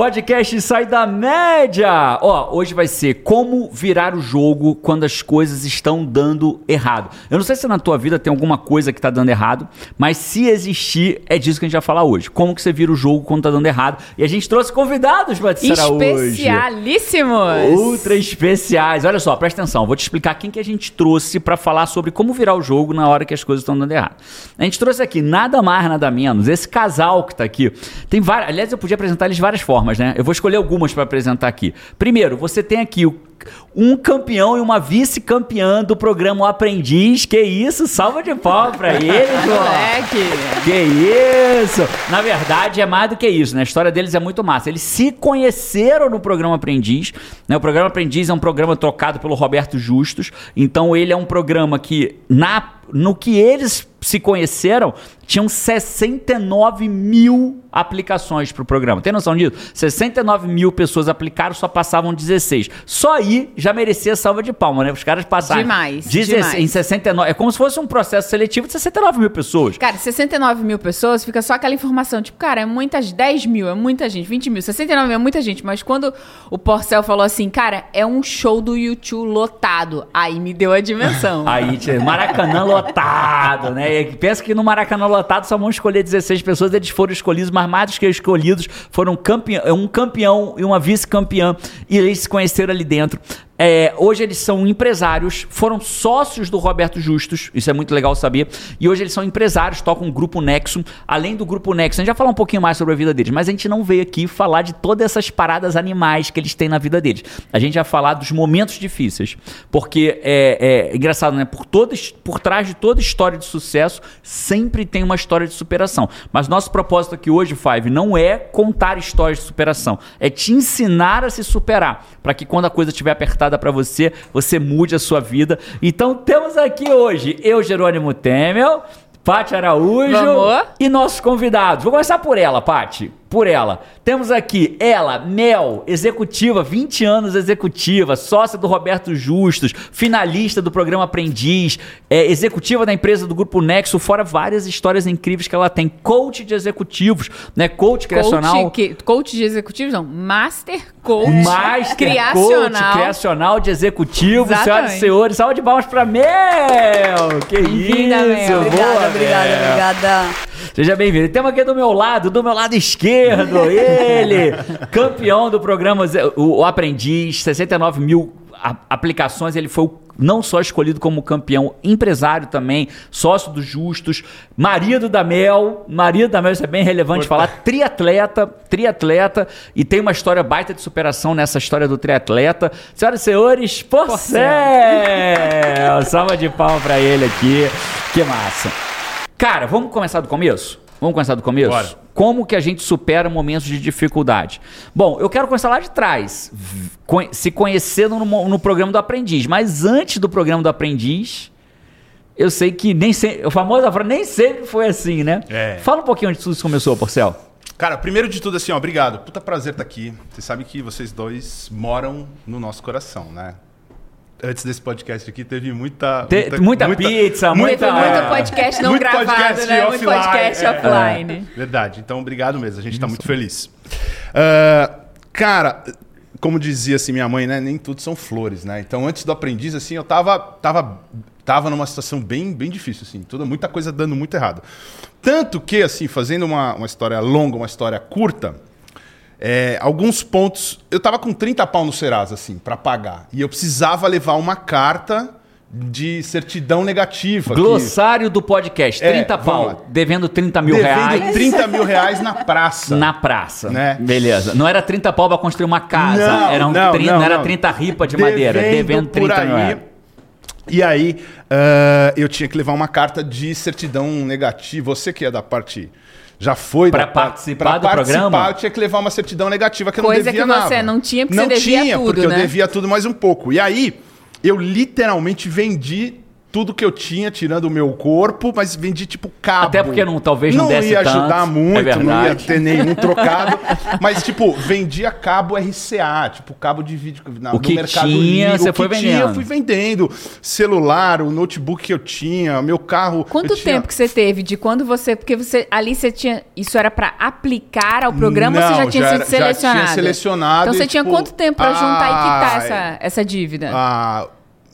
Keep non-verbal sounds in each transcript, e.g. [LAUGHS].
Podcast Sai da Média! Ó, hoje vai ser como virar o jogo quando as coisas estão dando errado. Eu não sei se na tua vida tem alguma coisa que tá dando errado, mas se existir, é disso que a gente vai falar hoje. Como que você vira o jogo quando tá dando errado. E a gente trouxe convidados pra te hoje. Especialíssimos! Ultra especiais. Olha só, presta atenção. Vou te explicar quem que a gente trouxe para falar sobre como virar o jogo na hora que as coisas estão dando errado. A gente trouxe aqui nada mais, nada menos, esse casal que tá aqui. Tem várias. Aliás, eu podia apresentar eles de várias formas, né? Eu vou escolher algumas para apresentar aqui. Primeiro, você tem aqui o um campeão e uma vice-campeã do programa o Aprendiz. Que isso? Salva de pau pra eles, [LAUGHS] moleque! Que isso! Na verdade, é mais do que isso, né? A história deles é muito massa. Eles se conheceram no programa Aprendiz. Né? O programa Aprendiz é um programa trocado pelo Roberto Justus. Então, ele é um programa que, na, no que eles se conheceram, tinham 69 mil aplicações para o programa. Tem noção disso? 69 mil pessoas aplicaram, só passavam 16. Só aí já merecia salva de palma, né? Os caras passaram. Demais. 16, demais. Em 69. É como se fosse um processo seletivo de 69 mil pessoas. Cara, 69 mil pessoas fica só aquela informação. Tipo, cara, é muitas. 10 mil, é muita gente. 20 mil, 69 mil é muita gente. Mas quando o Porcel falou assim, cara, é um show do YouTube lotado. Aí me deu a dimensão. aí, Maracanã lotado, né? Pensa que no Maracanã lotado só vão escolher 16 pessoas, eles foram escolhidos, mas mais que escolhidos, foram campeão, um campeão e uma vice-campeã. E eles se conheceram ali dentro. É, hoje eles são empresários, foram sócios do Roberto Justus, isso é muito legal saber. E hoje eles são empresários, tocam o Grupo Nexo. Além do Grupo Nexo, a gente já falar um pouquinho mais sobre a vida deles, mas a gente não veio aqui falar de todas essas paradas animais que eles têm na vida deles. A gente vai falar dos momentos difíceis. Porque é, é engraçado, né? Por, todo, por trás de toda história de sucesso, sempre tem uma história de superação. Mas nosso propósito aqui hoje, Five, não é contar histórias de superação, é te ensinar a se superar. Para que quando a coisa estiver apertada, para você, você mude a sua vida. Então temos aqui hoje eu, Jerônimo Temel, Paty Araújo Vamos. e nossos convidados. Vou começar por ela, Paty por ela. Temos aqui ela, Mel, executiva, 20 anos executiva, sócia do Roberto Justus, finalista do programa Aprendiz, é, executiva da empresa do Grupo Nexo, fora várias histórias incríveis que ela tem. Coach de executivos, né? Coach criacional. Coach, que, coach de executivos, não. Master Coach Master criacional. Coach criacional de executivos. Senhoras e senhores, salve de palmas pra Mel! Que isso! Mel. Obrigada, Boa, obrigada, Mel. obrigada. Seja bem-vindo. Temos aqui do meu lado, do meu lado esquerdo, ele, campeão do programa O Aprendiz, 69 mil aplicações, ele foi não só escolhido como campeão, empresário também, sócio dos Justos, marido da Mel, marido da Mel, isso é bem relevante falar, triatleta, triatleta, e tem uma história baita de superação nessa história do triatleta. Senhoras e senhores, Porcel! Salva de palma para ele aqui, que massa. Cara, vamos começar do começo? Vamos começar do começo? Bora. Como que a gente supera momentos de dificuldade? Bom, eu quero começar lá de trás, se conhecendo no, no programa do aprendiz. Mas antes do programa do aprendiz, eu sei que nem sempre, o famoso nem sempre foi assim, né? É. Fala um pouquinho onde tudo isso começou, Porcel. Cara, primeiro de tudo, assim, ó, obrigado. Puta prazer estar aqui. Você sabe que vocês dois moram no nosso coração, né? Antes desse podcast aqui, teve muita. Te, muita, muita, pizza, muita. Muito, muito podcast não muito gravado, podcast né? Offline, muito podcast é, offline. É, verdade. Então, obrigado mesmo. A gente está muito feliz. Uh, cara, como dizia assim minha mãe, né? Nem tudo são flores, né? Então, antes do aprendiz, assim, eu tava, tava, tava numa situação bem, bem difícil, assim. Toda, muita coisa dando muito errado. Tanto que, assim, fazendo uma, uma história longa, uma história curta é, alguns pontos. Eu tava com 30 pau no Serasa, assim, para pagar. E eu precisava levar uma carta de certidão negativa. Glossário que... do podcast. 30 é, pau. Devendo 30 mil devendo reais. 30 mil reais na praça. Na praça. Né? Beleza. Não era 30 pau pra construir uma casa. Não, era, um não, 30, não, era 30 ripa de devendo madeira. Devendo 30 mil reais. E aí, uh, eu tinha que levar uma carta de certidão negativa. Você que é da parte já foi para participar do participar, programa. Eu tinha que levar uma certidão negativa que eu Coisa não devia nada. Coisa que você não tinha porque não você devia tinha, tudo, porque né? eu devia tudo mais um pouco. E aí eu literalmente vendi tudo que eu tinha, tirando o meu corpo, mas vendi tipo cabo. Até porque não- talvez não desse ia ajudar tanto, é muito, não ia ter nenhum trocado. [LAUGHS] mas, tipo, vendia cabo RCA, tipo, cabo de vídeo na, O no que Mercado tinha, Livre. você o que foi tinha, vendendo. eu fui vendendo. Celular, o notebook que eu tinha, meu carro. Quanto tinha- tempo que você teve de quando você. Porque você ali você tinha. Isso era pra aplicar ao programa ou você Não, já tinha já sido era- já tinha selecionado? selecionado Então você e, tinha tipo, quanto tempo pra juntar e quitar ah, essa, essa dívida? Ah,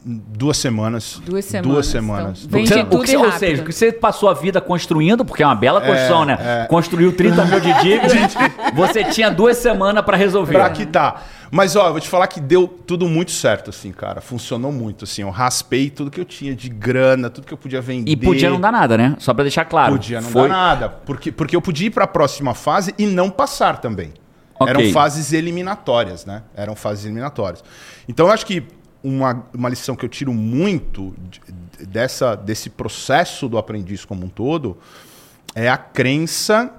duas semanas. Duas semanas, Duas semanas. então, o tudo que você- ou seja, o que você passou a vida construindo, porque é uma bela construção, né? é. Construiu 30 mil de [LAUGHS] dívida, você tinha duas semanas pra resolver. Pra quitar. Mas, ó, eu vou te falar que deu tudo muito certo, assim, cara. Funcionou muito, assim. Eu raspei tudo que eu tinha de grana, tudo que eu podia vender. E podia não dar nada, né? Só pra deixar claro. Podia não Foi- dar nada. Porque, porque eu podia ir pra próxima fase e não passar também. Ok. Eram fases eliminatórias, né? Eram fases eliminatórias. Então, eu acho que uma, uma lição que eu tiro muito de- dessa, desse processo do aprendiz como um todo é a crença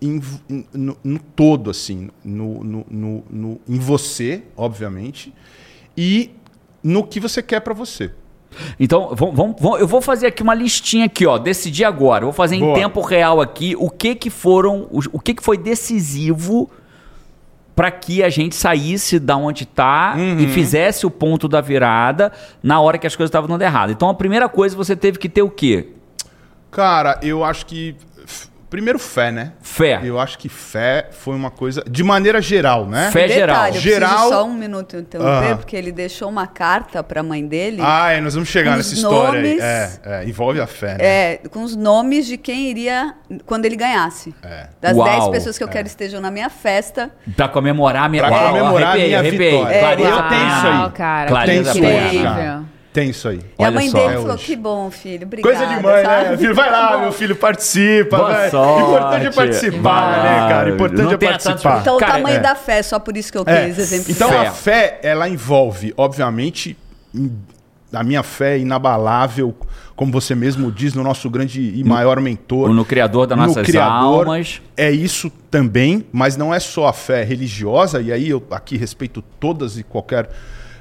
em, em- no, no todo, assim, no, no, no- no- em você, obviamente, e no que você quer pra você. Então, vamos, vamos- eu vou fazer aqui uma listinha aqui, ó. Decidir agora. Vou fazer em Boa. tempo real aqui o que que foram, os- o que que foi decisivo para que a gente saísse da onde tá Uhum. e fizesse o ponto da virada na hora que as coisas estavam dando errado. Então, a primeira coisa você teve que ter o quê? Cara, eu acho que. Primeiro, fé, né? Fé. Eu acho que fé foi uma coisa. De maneira geral, né? Fé geral. Detalhe, eu Geral- só um minuto interromper, Aham. porque ele deixou uma carta pra mãe dele Ah, é, nós vamos chegar nessa história aí. nomes- É, é, envolve a fé, né? é, com os nomes de quem iria quando ele ganhasse. É. Das Uau. 10 pessoas que eu quero estejam na minha festa. Pra comemorar a minha Pra Uau, comemorar a minha vitória. Clareza Eu tenho isso aí. cara, Clareza Tem que aí, incrível. cara. Tem isso aí. E a Olha mãe só. dele É falou: hoje. que bom, filho, obrigada. Coisa de mãe, sabe? né? Filho, vai lá, Tá meu filho, participa. Boa vai. sorte. Importante é participar, né, cara? Importante Não é participar. Então, Cara, o tamanho é. da fé, só por isso que eu É. quis exemplificar. Então a fé, ela envolve, obviamente, a minha fé é inabalável, como você mesmo diz, no nosso grande e maior mentor. No Criador das no nossas Criador. almas. É isso também, mas não é só a fé religiosa, e aí eu aqui respeito todas e qualquer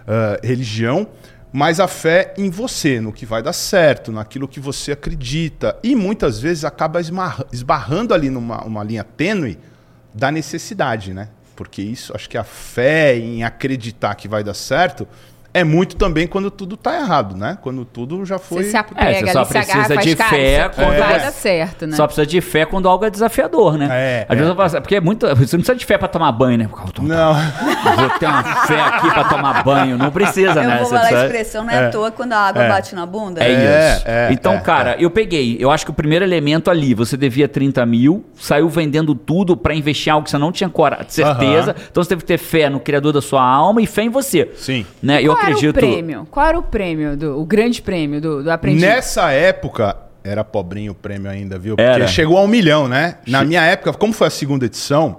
ah, religião, mas a fé em você, no que vai dar certo, naquilo que você acredita. E muitas vezes acaba esbarrando ali numa uma linha tênue da necessidade, né? Porque isso, acho que a fé em acreditar que vai dar certo é muito também quando tudo tá errado, né? Quando tudo já foi. Você se É, apega você só agarra, precisa de cara, fé quando vai é. dar certo, né? Só precisa de fé quando algo é desafiador, né? É, Às vezes é, eu falo assim, porque é muito. Você não precisa de fé pra tomar banho, né? Tô- Não. Vou ter uma fé aqui pra tomar banho. Não precisa, eu né? vou falar a expressão, não é, à toa quando a água É. bate na bunda. É, É, isso. é, então, é, cara, eu peguei. Eu acho que o primeiro elemento ali, você devia 30 mil, saiu vendendo tudo pra investir em algo que você não tinha cora- certeza. Então você teve que ter fé no criador da sua alma e fé em você. Sim. Né? Eu Qual acredito. era o prêmio? Qual era o prêmio, do, o grande prêmio do, do aprendiz? Nessa época, era pobrinho o prêmio ainda, viu? Porque Era. chegou a um milhão, né? Na minha época, como foi a segunda edição,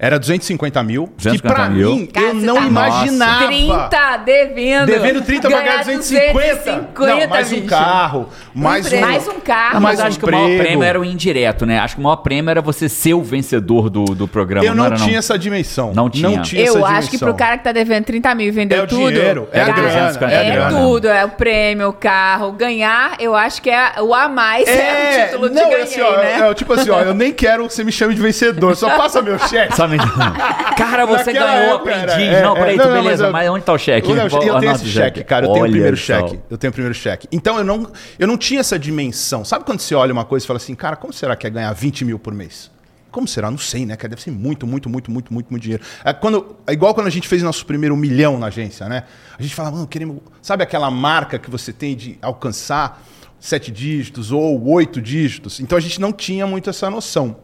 era 250 mil. que 250 pra mil. mim, Cara, eu não tá- imaginava. 30 devendo. Devendo 30 pra ganhar 250. 250, não, mais um bicho. carro, mais um... prêmio. Mais um carro. Ah, mas mais um acho que o maior prêmio era o indireto, né? Acho que o maior prêmio era você ser o vencedor do, do programa. Eu não, era, tinha essa dimensão. Não tinha. essa Eu acho que dimensão. pro cara que tá devendo 30 mil e vendeu É o tudo. dinheiro, é a cara, grana, é a é grana. tudo, é o prêmio, o carro. Ganhar, eu acho que é o a mais, é, É, o título de não, ganhei, assim, ó, né? é, tipo assim, ó, eu nem quero que você me chame de vencedor, só passa meu [LAUGHS] cheque. [LAUGHS] Cara, você Naquela ganhou, época era- aprendiz. é, não, peraí, é, tu, não, beleza, mas mas, eu- onde tá o cheque? Eu, tenho o esse cheque, cara. Eu tenho o primeiro cheque. Eu tenho o primeiro cheque. Então eu não, eu não tinha essa dimensão. Sabe quando você olha uma coisa e fala assim, cara, como será que é ganhar 20 mil por mês? Como será? Não sei, né? Cara, deve ser muito, muito, muito, muito, muito, muito dinheiro. É, quando, é igual quando a gente fez nosso primeiro milhão na agência, né? A gente fala, mano, queremos. Sabe aquela marca que você tem de alcançar sete dígitos ou oito dígitos? Então a gente não tinha muito essa noção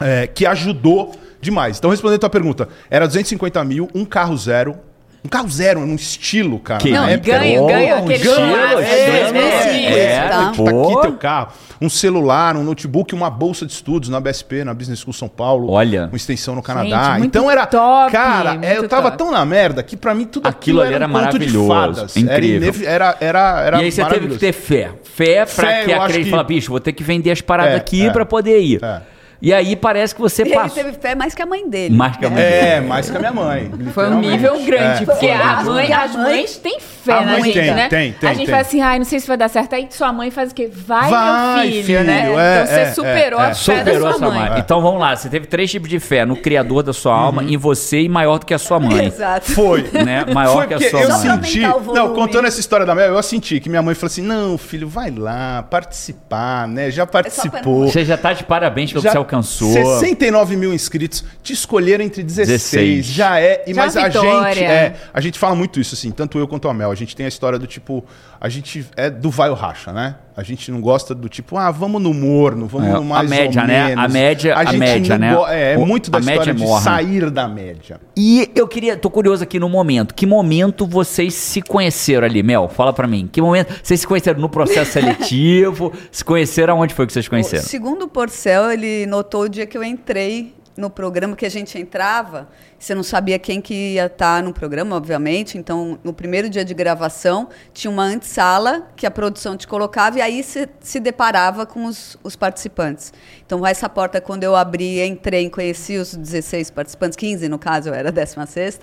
é, que ajudou demais. Então, respondendo a tua pergunta, era 250 mil, um carro zero. Um carro zero, num estilo, cara. Que na Não, época era ganho, Oh, ganho, um aquele estilo, chocolate, é, dois meses. é, tá? Tipo, aqui teu carro. Um celular, um notebook, uma bolsa de estudos na BSP, na Business School São Paulo. Olha. Uma extensão no Canadá. muito então era. top, cara, é, eu tava top. tão na merda que pra mim tudo Aquilo ali era um conto de maravilhoso, fadas. Era, incrível. era, era, era E aí você teve que ter fé. Fé pra Fé, que acredite que- falar, bicho, vou ter que vender as paradas É, aqui é. pra poder ir. É. E aí parece que você Ele passou. teve fé mais que a mãe dele. Mais que a mãe É, mais que a minha mãe. Foi um nível grande, É, porque a mãe, as mães têm fé A na mãe gente, tem, né? tem, tem, a gente tem. fala assim, ai, não sei se vai dar certo. Aí sua mãe faz o quê? Vai, Vai, meu filho, filho, né? é, então você é, superou é, a é. fé Superou da a sua sua mãe. mãe. Então vamos lá, você teve três tipos de fé: no criador da sua alma, em você e maior do que a sua mãe. [LAUGHS] Exato. Foi. Né? Maior Foi que a sua eu mãe. Pra senti. Não, contando essa história da Mel, eu senti que minha mãe falou assim: não, filho, vai lá, participar, né? Já participou. Você já tá de parabéns pelo que você alcançou. 69 mil inscritos. Te escolheram entre 16. 16. Já é. E, Já mas a vitória. gente. É, a gente fala muito isso, assim, tanto eu quanto a Mel. A gente tem a história do tipo. A gente é do vai ou racha, né? A gente não gosta do tipo, ah, vamos no morno, vamos É, no mais a média, ou né? menos. A média- a gente média, né? É, é O- muito da a média história é de sair da média. E eu queria, tô curioso aqui no momento. Que momento vocês se conheceram ali, Mel? Fala pra mim. Que momento vocês se conheceram no processo [LAUGHS] seletivo? se conheceram aonde foi que vocês O conheceram? segundo Porcel, ele notou o dia que eu entrei no programa que a gente entrava, você não sabia quem que ia estar no programa, obviamente. Então, no primeiro dia de gravação, tinha uma antessala que a produção te colocava e aí você se deparava com os, os participantes. Então, essa porta, quando eu abri, entrei, conheci os 16 participantes, 15 no caso, eu era a 16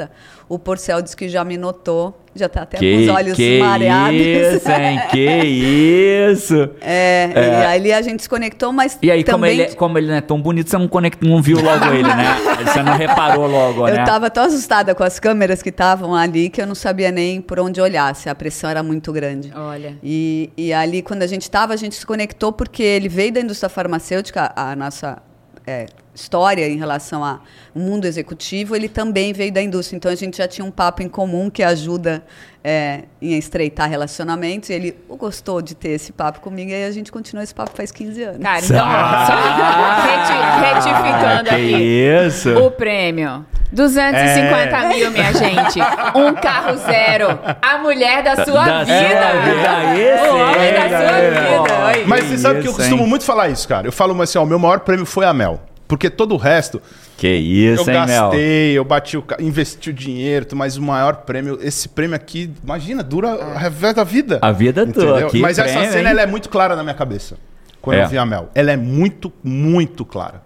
o Porcel disse que já me notou, já está até com os olhos que mareados. isso, hein? [LAUGHS] Que isso! É, e aí a gente se conectou, mas E aí, como também... ele, é- como ele não é tão bonito, você não, conect, não viu logo ele, né? Você não reparou logo, né? Eu tava tão assustada com as câmeras que estavam ali que eu não sabia nem por onde olhar, se a pressão era muito grande. Olha. E, e ali, quando a gente estava, a gente se conectou porque ele veio da indústria farmacêutica, a nossa é, história em relação ao mundo executivo, ele também veio da indústria. Então, a gente já tinha um papo em comum que ajuda é, em estreitar relacionamentos. E ele gostou de ter esse papo comigo e aí a gente continuou esse papo faz 15 anos. Cara, então, ó, só reti- retificando Ah, aqui. isso? O prêmio. 250 É. mil, minha gente. Um carro zero. A mulher da sua Da vida. sua vida, esse o homem da sua vida. Mas você sabe que eu costumo muito falar isso, cara. Eu falo mas assim, ó, o meu maior prêmio foi a Mel. Porque todo o resto, Que isso, eu hein, Mel? gastei, eu bati o investi o dinheiro, mas o maior prêmio, esse prêmio aqui, imagina, dura o resto da vida. A vida toda. Mas essa prêmio, cena hein? ela é muito clara na minha cabeça. Quando É. eu vi a Mel. Ela é muito, muito clara.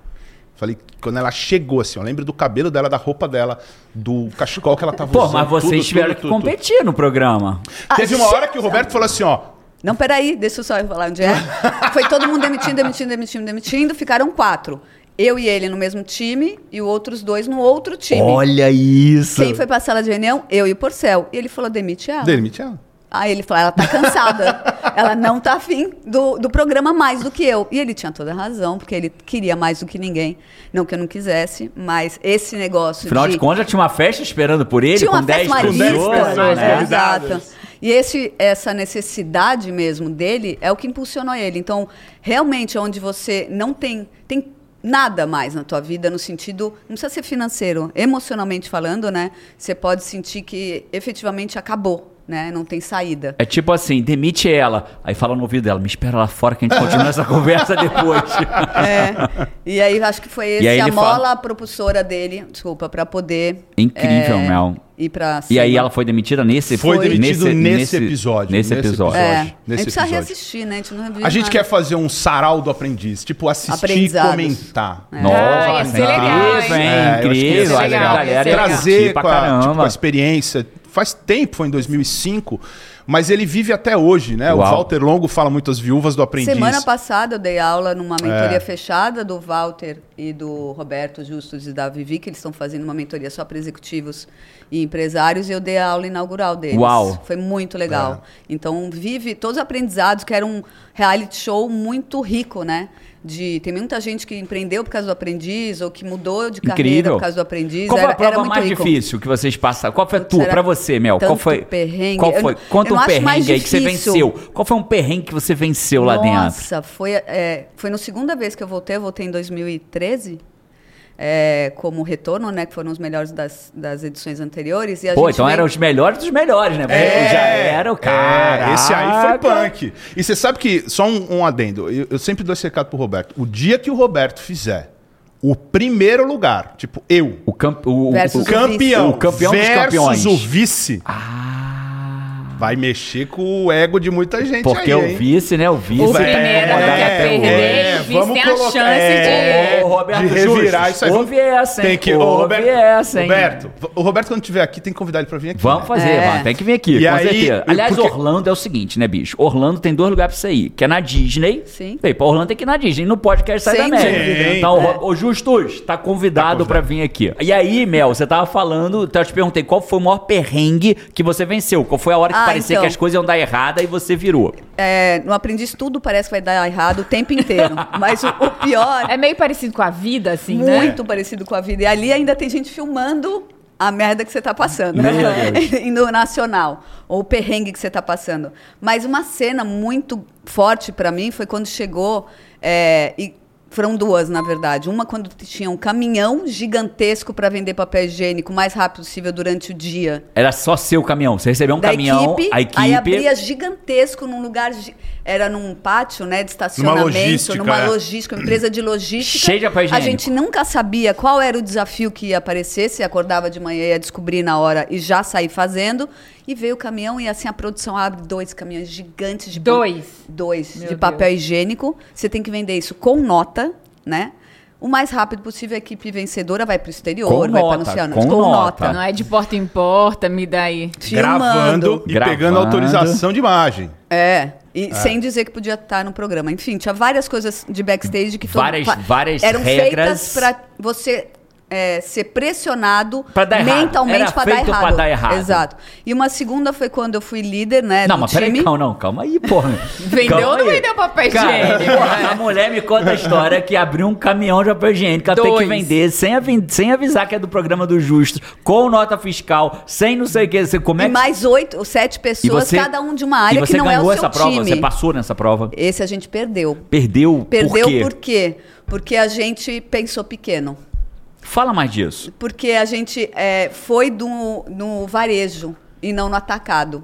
Falei, quando ela chegou assim, eu lembro do cabelo dela, da roupa dela, do cachecol que ela tava Pô, usando. mas vocês tudo, tiveram tudo, que tudo, competir no programa. Ah, Teve uma hora que o Roberto falou assim, ó, Não, peraí, deixa eu só falar onde é. [LAUGHS] Foi todo mundo demitindo, demitindo, demitindo, demitindo. Ficaram quatro. Eu e ele no mesmo time e os outros dois no outro time. Olha isso. Quem foi pra sala de reunião? Eu e o Porcel. E ele falou, demite ela. demite ela. Aí ele falou, ela tá cansada. [LAUGHS] ela não tá afim do, do programa mais do que eu. E ele tinha toda a razão, porque ele queria mais do que ninguém. Não que eu não quisesse, mas esse negócio Afinal de de... contas, já tinha uma festa esperando por ele tinha com uma 10 festa pessoas. marista, pessoas né? Exato. E esse, essa necessidade mesmo dele é o que impulsionou ele. Então, realmente, onde você não tem, tem nada mais na tua vida, no sentido, não precisa ser financeiro, emocionalmente falando, né? Você pode sentir que efetivamente acabou, né? Não tem saída. É tipo assim, demite ela. Aí fala no ouvido dela, me espera lá fora que a gente continua essa conversa depois. [LAUGHS] É. E aí acho que foi E esse a ele fala- mola propulsora dele, desculpa, para poder Incrível, é, Mel. ir para E aí ela foi demitida nesse Foi Foi. demitido nesse, episódio. Nesse episódio. É, Nesse a gente precisa episódio. reassistir, né? A gente não A gente quer fazer um sarau do aprendiz, tipo assistir e comentar. É. Nossa, Ah, ia ser legal, incrível, hein? É, incrível. ser a legal, galera trazer pra com a, tipo, caramba. com a experiência. Faz tempo, foi em 2005, mas ele vive até hoje, né? O Uau. Walter Longo fala muito as viúvas do aprendiz. Semana passada eu dei aula numa mentoria É. fechada do Walter e do Roberto Justus e da Vivi, que eles estão fazendo uma mentoria só para executivos e empresários, e eu dei a aula inaugural deles. Uau. Foi muito legal. Então, vive todos os aprendizados, que era um reality show muito rico, né? De, tem muita gente que empreendeu por causa do aprendiz, ou que mudou de carreira Incrível. por causa do aprendiz. Qual foi a prova mais rico. difícil que vocês passaram? Qual foi a tua, era pra você, Mel? Qual foi? perrengue. Qual foi? Conta um perrengue aí que você venceu. Qual foi um perrengue que você venceu lá dentro? Nossa, foi, é, foi na segunda vez que eu voltei, eu voltei em 2013, é, como retorno, né? Que foram os melhores das, das edições anteriores. E a Pô, gente então veio- eram os melhores dos melhores, né? Já era o cara. É, esse aí foi punk. E você sabe que, só um, um adendo, eu, eu sempre dou esse recado pro Roberto. O dia que o Roberto fizer o primeiro lugar, tipo, eu, O, camp, o, o, o campeão, o campeão dos versus campeões. o vice, Ah. Vai mexer com o ego de muita gente Porque aí, o hein? vice, né? O vice. O tá primeiro não incomodado quer até perder, hoje. o vice vamos tem a colocar- chance é, de... Ô, Roberto de revirar isso aí. ouve essa, hein? Tem que, ô, Roberto, essa, hein? Roberto, o Roberto quando estiver aqui tem que convidar ele pra vir aqui. Vamos né? fazer, É. mano. Tem que vir aqui, E com aí, certeza. Aliás, porque- Orlando é o seguinte, né, bicho? Orlando tem dois lugares pra você ir, que é na Disney. Sim. Bem, pra Orlando tem que ir na Disney. Não pode querer sair Sem da América. dúvida. Então, É. o Justus, tá convidado Tá pra vir aqui. E aí, Mel, você tava falando, então eu te perguntei qual foi o maior perrengue que você venceu? Qual foi a hora que Ah, parecia então. que as coisas iam dar errada e você virou? É, no aprendiz tudo parece que vai dar errado o tempo inteiro. [LAUGHS] Mas o, o pior É meio parecido com a vida, assim, né? muito parecido com a vida. E ali ainda tem gente filmando a merda que você tá passando. [LAUGHS] E no nacional. Ou o perrengue que você tá passando. Mas uma cena muito forte pra mim foi quando chegou. é, e foram duas, na verdade. Uma quando tinha um caminhão gigantesco para vender papel higiênico o mais rápido possível durante o dia. Era só seu caminhão. Você recebeu um da caminhão, equipe, a equipe. aí abria gigantesco num lugar era num pátio, né, de estacionamento, logística, numa é. logística, uma empresa de logística. Cheio de papel A higiênico. gente nunca sabia qual era o desafio que ia aparecer, se acordava de manhã e ia descobrir na hora e já sair fazendo. E veio o caminhão e assim a produção abre dois caminhões gigantes de Dois? dois Meu de papel higiênico. Você tem que vender isso com nota, né? O mais rápido possível, a equipe vencedora vai para o exterior, Com vai nota, para anunciar com nota. Não é de porta em porta, me dá aí. Gravando e Gravando. pegando autorização de imagem. É, e sem dizer que podia estar no programa. Enfim, tinha várias coisas de backstage que todo- Várias- fa- várias eram regras. feitas para você é, ser pressionado Pra dar mentalmente para dar errado. pra dar errado. Exato. E uma segunda foi quando eu fui líder, né, Não, mas time. peraí, calma, não, calma aí, porra. Vendeu Calma ou não aí. vendeu papel higiênico? porra, a mulher me conta a história que abriu um caminhão de papel higiênico, ela tem que vender sem, avi- sem avisar que é do programa do Justo, com nota fiscal, sem não sei o que. Você, como é E que... mais oito ou sete pessoas, você- cada um de uma área que não é o seu essa prova? time. Você passou nessa prova? Esse a gente perdeu. Perdeu? Perdeu por quê? por quê? Porque a gente pensou pequeno. Fala mais disso. Porque a gente é, foi no varejo e não no atacado.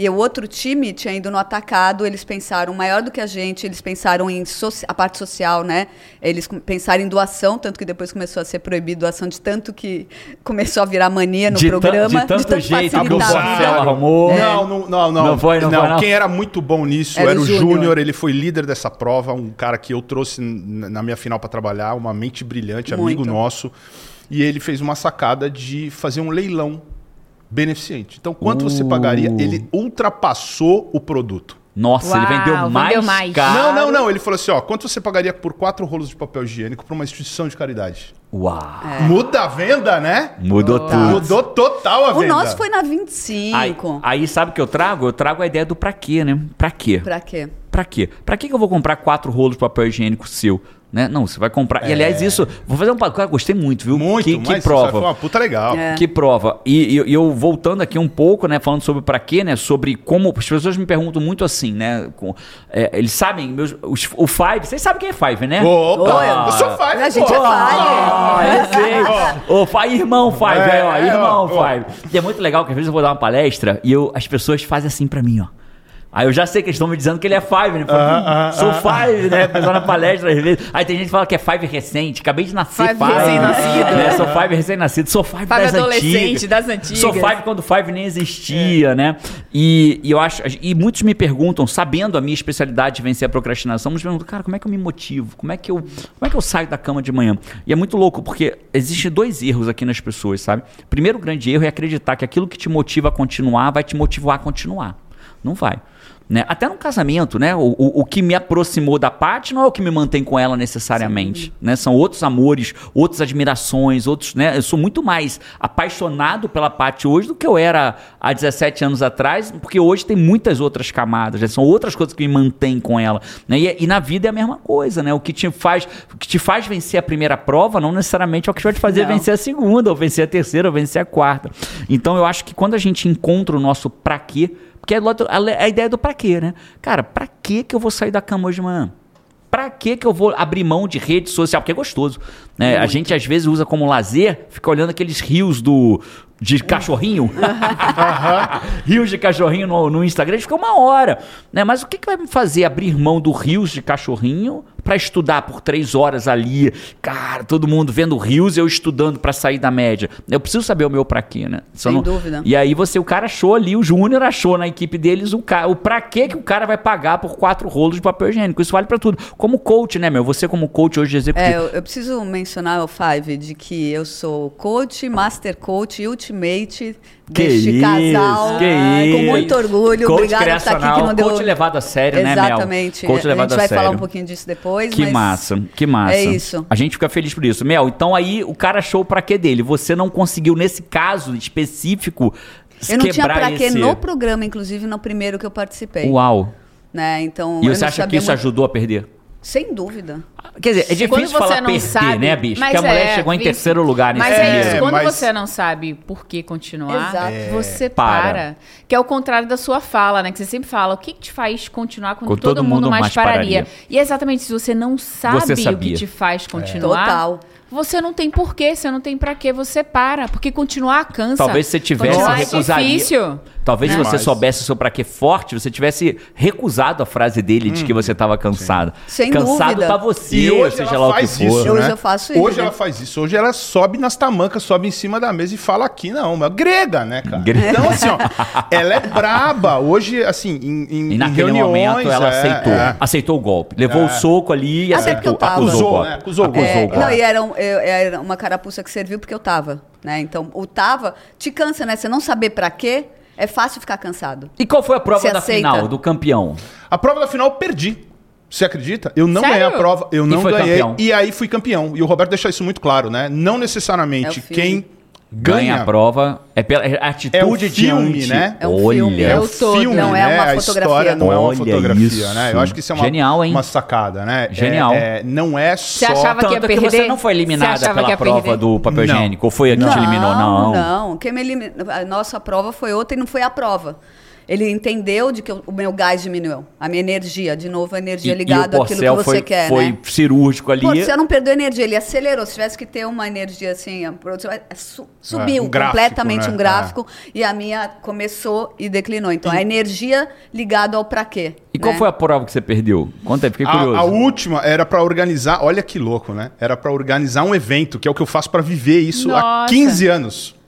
E o outro time tinha ido no atacado, eles pensaram maior do que a gente, eles pensaram em soci- a parte social, né? Eles pensaram em doação, tanto que depois começou a ser proibido doação, de tanto que [LAUGHS] começou a virar mania no de, programa. de tanto jeito que o Marcelo arrumou. Não, não, não, não. Não foi, não foi, não? Quem era muito bom nisso Era era, o Júnior. Ele foi líder dessa prova, um cara que eu trouxe na minha final para trabalhar, uma mente brilhante, amigo Muito. nosso. E ele fez uma sacada de fazer um leilão beneficente. Então, quanto você Uh. pagaria? Ele ultrapassou o produto. Nossa, ele Uau, vendeu mais, vendeu mais. caro. Não, não, não. Ele falou assim: ó, quanto você pagaria por quatro rolos de papel higiênico para uma instituição de caridade? Uau. Muda a venda, né? Mudou tudo. Mudou total a O venda. nosso foi na 25. Aí, aí sabe o que eu trago? Eu trago a ideia do pra quê, né? Pra quê? Pra quê? Pra quê? Pra que que eu vou comprar quatro rolos de papel higiênico seu? Né? Não, você vai comprar. E aliás, isso. Vou fazer um. Cara, gostei muito, viu? É. Muito, que, mas que isso foi prova. uma puta legal. É. Que prova. E, e- e eu voltando aqui um pouco, né? Falando sobre pra quê, né? Sobre como. As pessoas me perguntam muito assim, né? com- é, eles sabem, meus, os- o Five. Vocês sabem quem é Five, né? Opa, Olha, eu sou five, a gente pô. é Five. Ah, eu sei. Ô, Five, irmão Five, É, é, ó, é, irmão ó, ó. Five. E é muito legal que às vezes eu vou dar uma palestra e eu, as pessoas fazem assim pra mim, ó. Aí eu já sei que eles estão me dizendo que ele é Five, né? "Hum, sou Five, né? Pessoal na palestra, às vezes. Aí tem gente que fala que é Five recente, acabei de nascer Five recém-nascido. Né? Sou Five recém-nascido, sou Five, Five das adolescente, antigas. das antigas. Sou Five quando Five nem existia, né? E, e eu acho. E muitos me perguntam, sabendo a minha especialidade de vencer a procrastinação, muitos me perguntam, cara, como é que eu me motivo? Como é que eu, como é que eu saio da cama de manhã? E é muito louco, porque existem dois erros aqui nas pessoas, sabe? Primeiro grande erro é acreditar que aquilo que te motiva a continuar vai te motivar a continuar. Não vai. Né? Até no casamento, né? O, o, o que me aproximou da Paty não é o que me mantém com ela necessariamente. Né? São outros amores, outras admirações, outros. Né? Eu sou muito mais apaixonado pela Paty hoje do que eu era há 17 anos atrás, porque hoje tem muitas outras camadas, né? são outras coisas que me mantêm com ela. Né? E, e na vida é a mesma coisa, né? O que te faz, o que te faz vencer a primeira prova não necessariamente é o que vai te fazer Não. vencer a segunda, ou vencer a terceira, ou vencer a quarta. Então eu acho que quando a gente encontra o nosso pra quê, porque é a, ideia do pra quê, né? Cara, pra quê que eu vou sair da cama hoje de manhã? Pra que que eu vou abrir mão de rede social? Porque é gostoso. Né? A gente às vezes usa como lazer, fica olhando aqueles rios do de cachorrinho. [LAUGHS] rios de cachorrinho no, no Instagram, a gente fica uma hora. Né? Mas o que, que vai me fazer abrir mão do rios de cachorrinho pra estudar por três horas ali, cara, todo mundo vendo rios eu estudando pra sair da média. Eu preciso saber o meu pra quê, né? Se Sem dúvida. E aí você, o cara achou ali, o Júnior achou na equipe deles o, ca... o pra quê que o cara vai pagar por quatro rolos de papel higiênico. Isso vale pra tudo. Como coach, né, meu? Você como coach hoje de executivo. É, eu, eu preciso mencionar o Five de que eu sou coach, master coach, ultimate Que deste isso, casal. que com isso. muito orgulho. Coach Obrigada por estar aqui que não deu. coach levado a sério, né, Mel? Exatamente. Coach a levado gente a vai sério. falar um pouquinho disso depois. Que mas massa, que massa. É isso. A gente fica feliz por isso. Mel, então aí o cara achou pra quê dele? Você não conseguiu, nesse caso específico, Eu não tinha pra quê esse... no programa, inclusive no primeiro que eu participei. Uau. Né? Então, E você acha que isso muito- ajudou a perder? Sem dúvida. Quer dizer, é Quando difícil você falar não perder, sabe, né, bicho? Porque a mulher é, chegou em isso. terceiro lugar nesse Mas é isso, quando mas- você não sabe por que continuar, Exato. você Para. para. Que é o contrário da sua fala, né? Que você sempre fala, o que, que te faz continuar quando Com todo, todo mundo, mundo mais, mais pararia? pararia. E é exatamente isso, você não sabe Você o que te faz continuar. Total. Você não tem porquê, você não tem pra quê, você para. Porque continuar cansa. Talvez você tivesse continuar recusaria. É difícil. Talvez né? se você Mas- soubesse o seu pra quê forte, você tivesse recusado a frase dele de que você estava cansado. Sem cansado dúvida. tá você, E hoje seja ela lá o que faz for. isso, Hoje né? eu faço isso, Hoje né? ela faz isso. Hoje ela sobe nas tamancas, sobe em cima da mesa e fala aqui, não, mas grega, né, cara? Grega. Então, assim, ó, ela é braba. Hoje, assim, em, em, E naquele reuniões... momento ela é, aceitou. é. Aceitou o golpe. Levou É. o soco ali e Até porque aceitou. eu tava. Acusou o Acusou, golpe. né? Acusou o golpe. Acusou É, o golpe. não, e era, um- era uma carapuça que serviu porque eu tava, né? Então, o tava te cansa, né? Você não saber pra quê, é fácil ficar cansado. E qual foi a prova Você da aceita? final, do campeão? A prova da final eu perdi. Você acredita? Eu não Sério? ganhei a prova, eu E não foi ganhei. campeão. E aí fui campeão. E o Roberto deixa isso muito claro, né? Não É necessariamente filme. quem Ganha, ganha a prova. É pela é a atitude filme, diante. né? É um Olha. filme, É é o o todo, filme, não é né? uma a fotografia. história não é uma Olha fotografia, isso. né? Eu acho que isso é uma, Genial, hein? uma sacada, né? É- Genial. é- não é só... achava que ia Tanto que você perder? não foi Você eliminada achava que pela prova perder? do papel Não. higiênico. Ou foi a que te eliminou? Não. Não, quem me eliminou, a nossa prova foi outra e não foi a prova. Ele entendeu de que o meu gás diminuiu, a minha energia, de novo a energia E- ligada e àquilo que você foi, quer, foi né? cirúrgico ali. Você não perdeu energia, ele acelerou. Se tivesse que ter uma energia assim, é, su- subiu um gráfico, completamente né? um gráfico e a minha começou e declinou. Então, a energia ligada ao pra quê. E qual né? foi a prova que você perdeu? Conta aí, fiquei curioso. A, a última era pra organizar, olha que louco, né? Era pra organizar um evento, que é o que eu faço pra viver isso há Nossa. 15 anos.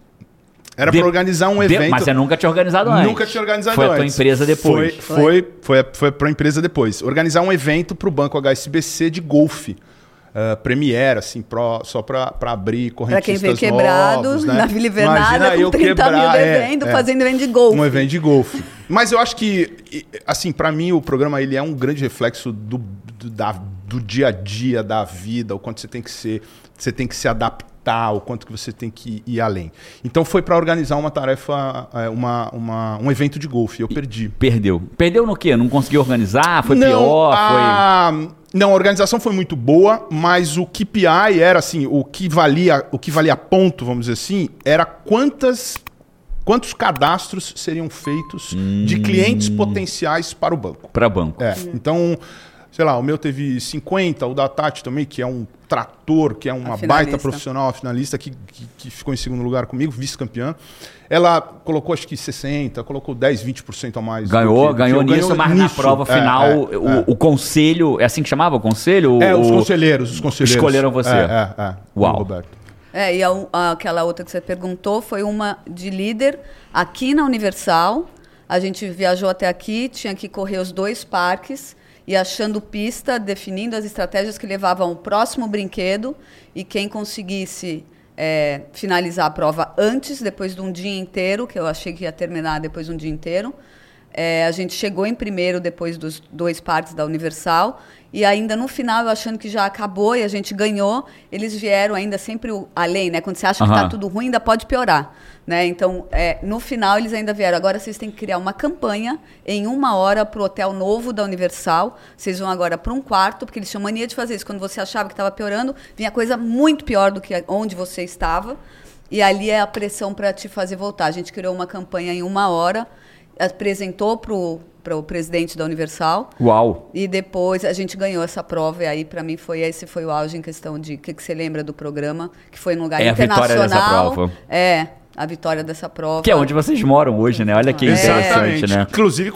Era De- pra organizar um De- evento. Mas você nunca tinha organizado antes. Nunca tinha organizado Foi antes. a tua empresa depois. Foi, foi, foi, foi para a empresa depois. Organizar um evento para o Banco HSBC de golfe. Uh, Premiere, assim, pro, só para abrir Pra correntistas quem veio quebrado novos, né? na Vila Invernada eu com 30 mil quebrar, é, devendo, é. fazendo evento de golfe. Um evento de golfe. Mas eu acho que, assim, para mim o programa ele é um grande reflexo do, do, da- do dia a dia, da vida, o quanto você tem que ser, você tem que se adaptar, o quanto que você tem que ir além. Então foi para organizar uma tarefa, é, uma, uma- um evento de golfe. Eu perdi. Perdeu. Perdeu no quê? Não conseguiu organizar? Foi não, pior? a... Não, a organização foi muito boa, mas o KPI era assim, o que valia, o que valia ponto, vamos dizer assim, era quantas quantos cadastros seriam feitos de clientes potenciais para o banco. Foi para banco. É, então, sei lá, o meu teve 50, o da Tati também, que é um trator, que é uma baita profissional, a finalista, que, que, que ficou em segundo lugar comigo, vice-campeã. Ela colocou acho que 60, colocou 10, 20% a mais. Ganhou, que- ganhou nisso, mas na prova É, final, é, o, é. o conselho, é assim que chamava? O conselho? É, o, os conselheiros, os conselheiros. Escolheram você. É, é, é. Uau. Roberto. É, e a, a- aquela outra que você perguntou foi uma de líder aqui na Universal. A gente viajou até aqui, tinha que correr os dois parques e achando pista, definindo as estratégias que levavam ao próximo brinquedo e quem conseguisse é, finalizar a prova antes, depois de um dia inteiro, que eu achei que ia terminar depois de um dia inteiro. É, a gente chegou em primeiro depois dos dois partes da Universal e ainda no final, eu achando que já acabou e a gente ganhou, eles vieram ainda sempre o- além, né? Quando você acha que Aham. está tudo ruim, ainda pode piorar, né? Então, é, no final eles ainda vieram. Agora vocês têm que criar uma campanha em uma hora para o hotel novo da Universal. Vocês vão agora para um quarto, porque eles tinham mania de fazer isso. Quando você achava que estava piorando, vinha coisa muito pior do que onde você estava. E ali é a pressão para te fazer voltar. A gente criou uma campanha em uma hora, apresentou para o presidente da Universal. Uau. E depois a gente ganhou essa prova, e aí para mim foi esse foi o auge em questão de o que, que você lembra do programa, que foi num lugar É a vitória internacional. dessa prova. É, a vitória dessa prova. Que é onde vocês moram hoje, né? Olha que É. interessante, né? Inclusive,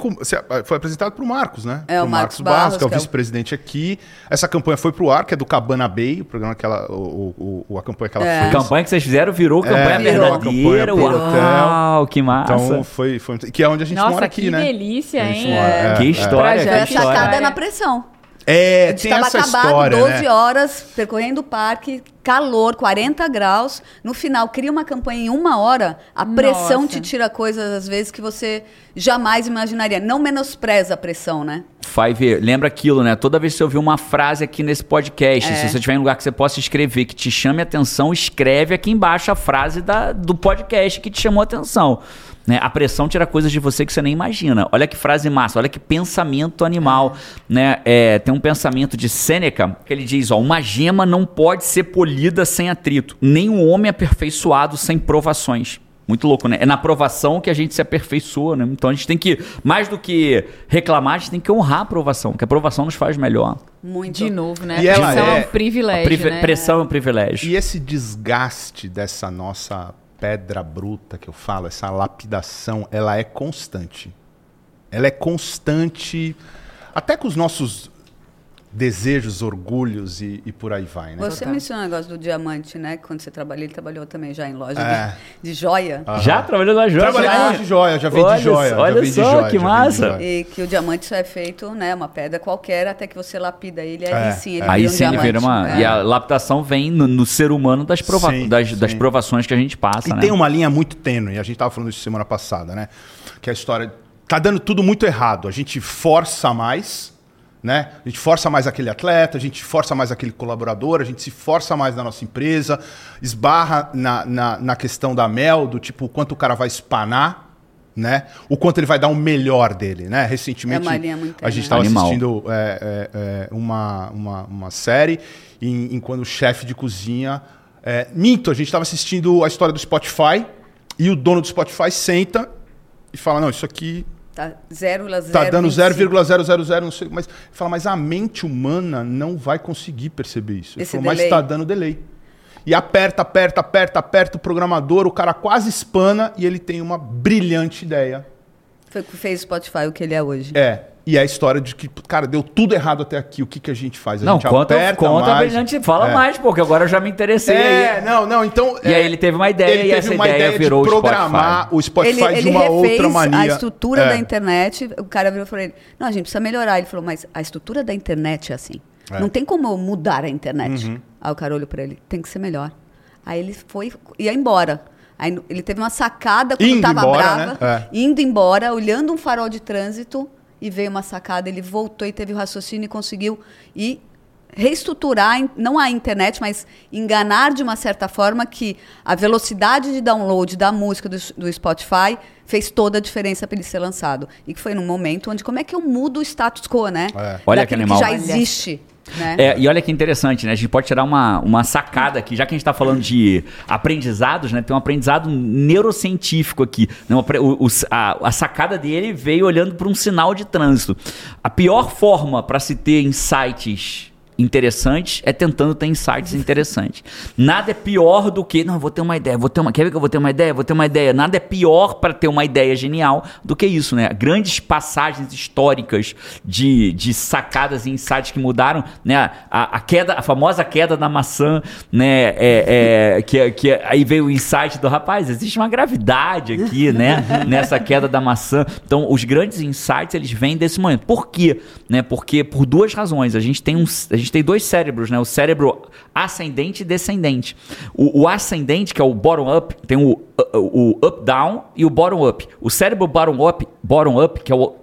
foi apresentado pro Marcos, né? É, o Pro Marcos Barros, que é o que é o- vice-presidente aqui. Essa campanha foi pro ar, que é do Cabana Bay, o programa que ela. O, o- o- a campanha que ela É. A fez. campanha que vocês fizeram virou campanha virou. verdadeira. Campanha pro Uau, que massa. Então foi, foi. Que é onde a gente Nossa, mora aqui, que né? delícia, A gente hein? mora- é, que é. história, Foi que a história. sacada na pressão. É, gente tem estava essa acabado, história, 12 né? horas, percorrendo o parque, calor, 40 graus. No final, cria uma campanha em uma hora, a pressão Nossa. te tira coisas, às vezes, que você jamais imaginaria. Não menospreza a pressão, né? Five, lembra aquilo, né? Toda vez que você ouvir uma frase aqui nesse podcast, É. se você tiver em um lugar que você possa escrever, que te chame a atenção, escreve aqui embaixo a frase da, do podcast que te chamou a atenção. Né? A pressão tira coisas de você que você nem imagina. Olha que frase massa, olha que pensamento animal. Né? É, tem um pensamento de Sêneca que ele diz: ó, uma gema não pode ser polida sem atrito, nem um homem aperfeiçoado sem provações. Muito louco, né? É na aprovação que a gente se aperfeiçoa, né? Então a gente tem que, mais do que reclamar, a gente tem que honrar a aprovação, que a aprovação nos faz melhor. Muito. De novo, né? E ela Pressão é é- um privilégio, Privi- né? Pressão é um privilégio. E esse desgaste dessa nossa pedra bruta que eu falo, essa lapidação, ela é constante. Ela é constante, até com os nossos desejos, orgulhos e, e por aí vai, né? Você Total. mencionou o negócio do diamante, né? Quando você trabalhou, ele trabalhou também já em loja É. de, de joia. Já trabalhou na joia? Trabalhei Já? em loja de joia, já vendi joia. já olha vendi só, joia, que já massa. joia. E que o diamante só é feito, né? Uma pedra qualquer, até que você lapida ele, aí É, sim ele é. Aí vira um sim ele diamante. vira uma. É. E a laptação vem no, no ser humano das, prova Sim, das, das sim. provações que a gente passa, E né? tem uma linha muito tênue, a gente tava falando isso semana passada, né? Que é a história. Tá dando tudo muito errado. A gente força mais, né? A gente força mais aquele atleta, a gente força mais aquele colaborador, a gente se força mais na nossa empresa, esbarra na, na, na questão da mel, do tipo, o quanto o cara vai espanar, né? O quanto ele vai dar o melhor dele, né? Recentemente, É a gente estava assistindo é, é, é, uma, uma, uma série em, em quando o chefe de cozinha. É, minto, a gente estava assistindo a história do Spotify e o dono do Spotify senta e fala: Não, isso aqui Tá 0,0. tá dando 0,000, não sei. Mas fala, mas a mente humana não vai conseguir perceber isso. Esse falou, mas delay. tá dando delay. E aperta, aperta, aperta, aperta o programador, o cara quase espana e ele tem uma brilhante ideia. Foi o que fez o Spotify o que ele é hoje. É. E é a história de que, cara, deu tudo errado até aqui. O que, que a gente faz? A Não, gente conta, aperta conta mais. brilhante, fala É. mais, porque agora eu já me interessei. É, aí. não, não, então... E aí é, ele teve uma ideia ele e teve essa uma ideia ideia virou o de programar o Spotify ele, ele de uma refez outra mania. a estrutura É. da internet. O cara virou e falou: ele, Não, a gente precisa melhorar. Ele falou: Mas a estrutura da internet é assim. É. Uhum. Não tem como eu mudar a internet. Aí o cara olhou pra ele: Tem que ser melhor. Aí ele foi, ia embora. Aí ele teve uma sacada quando Indo tava embora, brava, né? É. indo embora, olhando um farol de trânsito e veio uma sacada. Ele voltou e teve o raciocínio e conseguiu ir reestruturar, não a internet, mas enganar de uma certa forma que a velocidade de download da música do, do Spotify fez toda a diferença para ele ser lançado. E que foi num momento onde como é que eu mudo o status quo, né? É. Olha que animal. já Olha. Né? É, e olha que interessante, né? A gente pode tirar uma, uma sacada aqui, já que a gente está falando de aprendizados, né? Tem um aprendizado neurocientífico aqui. Né? O- o- a, a sacada dele veio olhando para um sinal de trânsito. A pior forma para se ter insights interessantes é tentando ter insights interessantes. Nada é pior do que, não, vou ter uma ideia, vou ter uma, quer ver que eu vou ter uma ideia? Vou ter uma ideia. Nada é pior para ter uma ideia genial do que isso, né? Grandes passagens históricas de, de sacadas e insights que mudaram, né? A, a queda, a famosa queda da maçã, né? É, é, que, que aí veio o insight do rapaz, existe uma gravidade aqui, né? [LAUGHS] Nessa queda da maçã. Então, os grandes insights, eles vêm desse momento. Por quê? Né? Porque por duas razões. A gente tem um, a gente tem dois cérebros, né? O cérebro ascendente e descendente. O, o ascendente, que é o bottom-up, tem o, o up-down e o bottom-up. O cérebro bottom-up, bottom-up, que é o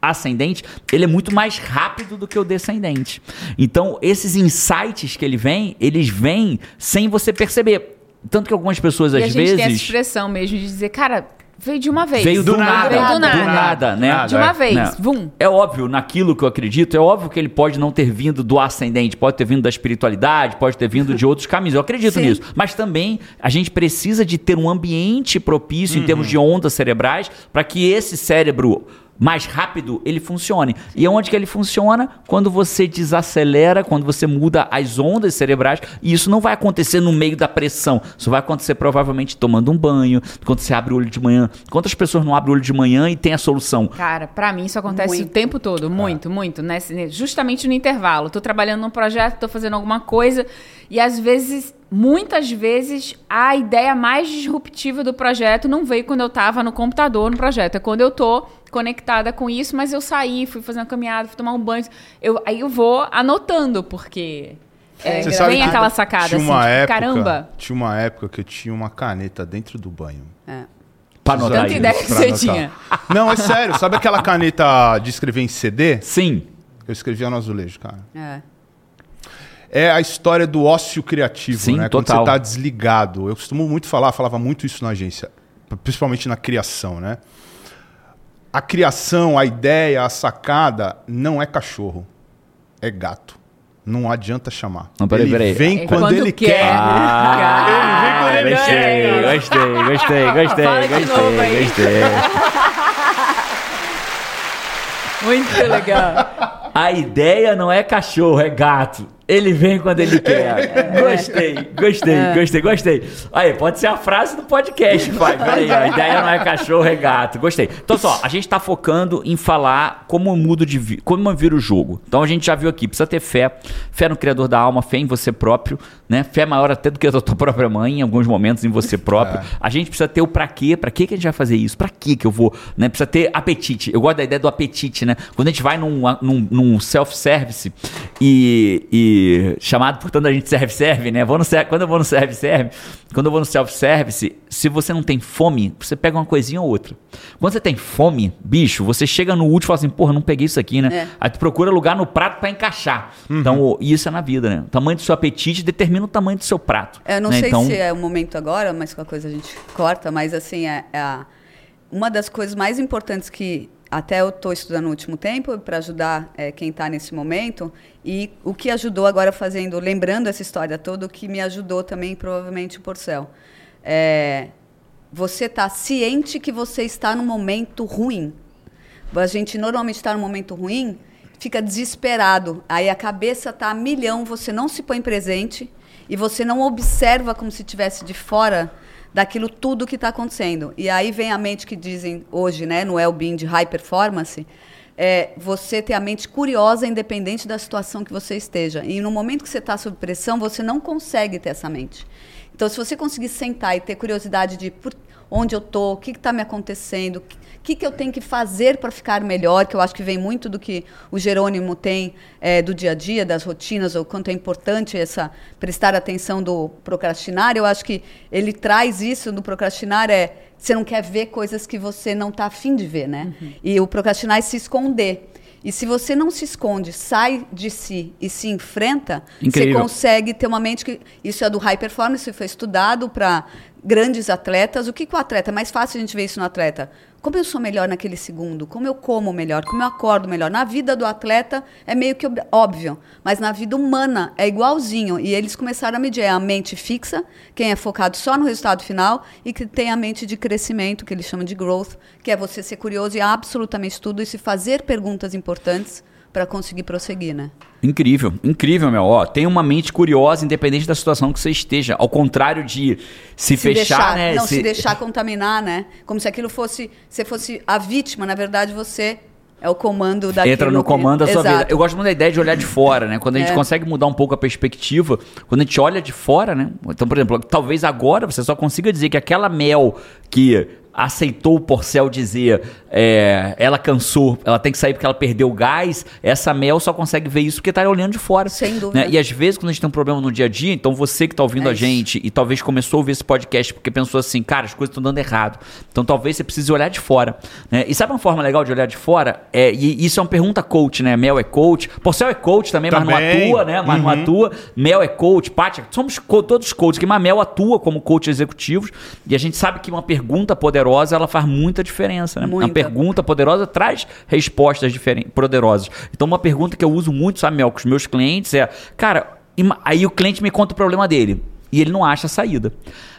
ascendente, ele é muito mais rápido do que o descendente. Então, esses insights que ele vem, eles vêm sem você perceber. Tanto que algumas pessoas, E às gente tem essa vezes. expressão mesmo de dizer, cara, veio de uma vez. Veio do, Do nada, Veio do nada. do nada, né? Nada, De uma é. vez. Né? Vum. É óbvio, naquilo que eu acredito, é óbvio que ele pode não ter vindo do ascendente, pode ter vindo da espiritualidade, pode ter vindo de outros caminhos. Eu acredito [LAUGHS] Sim. nisso. Mas também a gente precisa de ter um ambiente propício Uhum. em termos de ondas cerebrais para que esse cérebro mais rápido, ele funcione. E onde que ele funciona? Quando você desacelera, quando você muda as ondas cerebrais, e isso não vai acontecer no meio da pressão. Isso vai acontecer provavelmente tomando um banho, quando você abre o olho de manhã. Quantas pessoas não abrem o olho de manhã e tem a solução? Cara, pra mim isso acontece Muito. o tempo todo, muito, muito, né? Justamente no intervalo. Tô trabalhando num projeto, tô fazendo alguma coisa e às vezes, muitas vezes, a ideia mais disruptiva do projeto não veio quando eu tava no computador no projeto, é quando eu tô conectada com isso, mas eu saí, fui fazer uma caminhada, fui tomar um banho. Eu, aí eu vou anotando, porque é, Você sabe vem que aquela sacada tinha assim, uma tipo, época, caramba. Tinha uma época que eu tinha uma caneta dentro do banho. É. Pra anotar Tanta ideia que você tinha. Não, é sério. Sabe aquela caneta de escrever em CD? Sim. Eu escrevia no azulejo, cara. É. É a história do ócio criativo, Sim, né? Quando total. você tá desligado. Eu costumo muito falar, falava muito isso na agência, principalmente na criação, né? A criação, a ideia, a sacada não é cachorro, é gato. Não adianta chamar. Não, peraí, ele peraí. vem É quando, quando ele quer. quer. Ah, Ele vem quando ele gostei, quer. gostei, gostei, gostei, Fala gostei, aí. gostei. Muito legal. A ideia não é cachorro, é gato. Ele vem quando ele quer. Gostei, gostei, gostei, gostei. Aí, pode ser a frase do podcast, pai. Peraí, ó, a ideia não é cachorro, é gato. Gostei. Então, só, a gente tá focando em falar como eu mudo de como vira o jogo. Então a gente já viu aqui, precisa ter fé, fé no criador da alma, fé em você próprio, né? Fé maior até do que a da tua própria mãe, em alguns momentos em você próprio. A gente precisa ter o pra quê, pra quê que a gente vai fazer isso? Pra quê que eu vou, né? Precisa ter apetite. Eu gosto da ideia do apetite, né? Quando a gente vai num, num, num self-service e, e chamado, portanto, a gente serve-serve, né? Vou no, quando eu vou no serve-serve, quando eu vou no self-service, se você não tem fome, você pega uma coisinha ou outra. Quando você tem fome, bicho, você chega no último e fala assim, porra, não peguei isso aqui, né? É. Aí tu procura lugar no prato pra encaixar. Então, o- isso é na vida, né? O tamanho do seu apetite determina o tamanho do seu prato. Eu não né? sei então, se é o momento agora, mas qualquer coisa a gente corta, mas assim, é, é a- uma das coisas mais importantes que até eu estou estudando no último tempo para ajudar é, quem está nesse momento e o que ajudou agora fazendo, lembrando essa história toda, o que me ajudou também provavelmente o Porcel. É, você está ciente que você está num momento ruim. A gente normalmente está num momento ruim, fica desesperado. Aí a cabeça está a milhão, você não se põe presente e você não observa como se estivesse de fora daquilo tudo que está acontecendo. E aí vem a mente que dizem hoje, né, no well-being de high performance, é você ter a mente curiosa, independente da situação que você esteja. E no momento que você está sob pressão, você não consegue ter essa mente. Então, se você conseguir sentar e ter curiosidade de por onde eu tô, o que está me acontecendo, o que, que eu tenho que fazer para ficar melhor, que eu acho que vem muito do que o Jerônimo tem é, do dia a dia, das rotinas, o quanto é importante essa prestar atenção do procrastinar. Eu acho que ele traz isso do procrastinar é você não quer ver coisas que você não está afim de ver, né? E o procrastinar é se esconder. E se você não se esconde, sai de si e se enfrenta, Incrível. você consegue ter uma mente que. Isso é do high performance, foi estudado para grandes atletas. O que, que o atleta? É mais fácil a gente ver isso no atleta. Como eu sou melhor naquele segundo? Como eu como melhor? Como eu acordo melhor? Na vida do atleta é meio que óbvio, mas na vida humana é igualzinho. E eles começaram a medir é a mente fixa, quem é focado só no resultado final, e que tem a mente de crescimento, que eles chamam de growth, que é você ser curioso em absolutamente tudo e se fazer perguntas importantes para conseguir prosseguir, né? Incrível, incrível, meu. Ó, tem uma mente curiosa, independente da situação que você esteja. Ao contrário de se, fechar, deixar, né? Não, se... deixar contaminar, né? Como se aquilo fosse, você fosse a vítima, na verdade você é o comando daquilo. Entra no que- comando da sua Exato. vida. Eu gosto muito da ideia de olhar de fora, né? Quando a gente É. consegue mudar um pouco a perspectiva, quando a gente olha de fora, né? Então, por exemplo, talvez agora você só consiga dizer que aquela Mel que aceitou o Porcel dizer é, ela cansou, ela tem que sair porque ela perdeu o gás, essa Mel só consegue ver isso porque tá olhando de fora. Sem dúvida. né? E às vezes, quando a gente tem um problema no dia a dia, então você que tá ouvindo É a isso. gente e talvez começou a ouvir esse podcast porque pensou assim, cara, as coisas estão dando errado. Então talvez você precise olhar de fora. Né? E sabe uma forma legal de olhar de fora? É, e isso é uma pergunta coach, né? Mel é coach. Porcel é coach também, mas não Também. atua, né? Mas não atua. Mel é coach, Pátia, somos co- todos coaches, que mas Mel atua como coach executivos. E a gente sabe que uma pergunta poderosa, ela faz muita diferença, né? Uma Muita. pergunta poderosa traz respostas diferentes, poderosas. Então uma pergunta que eu uso muito, sabe, Mel, com os meus clientes é, cara, aí o cliente me conta o problema dele e ele não acha a saída.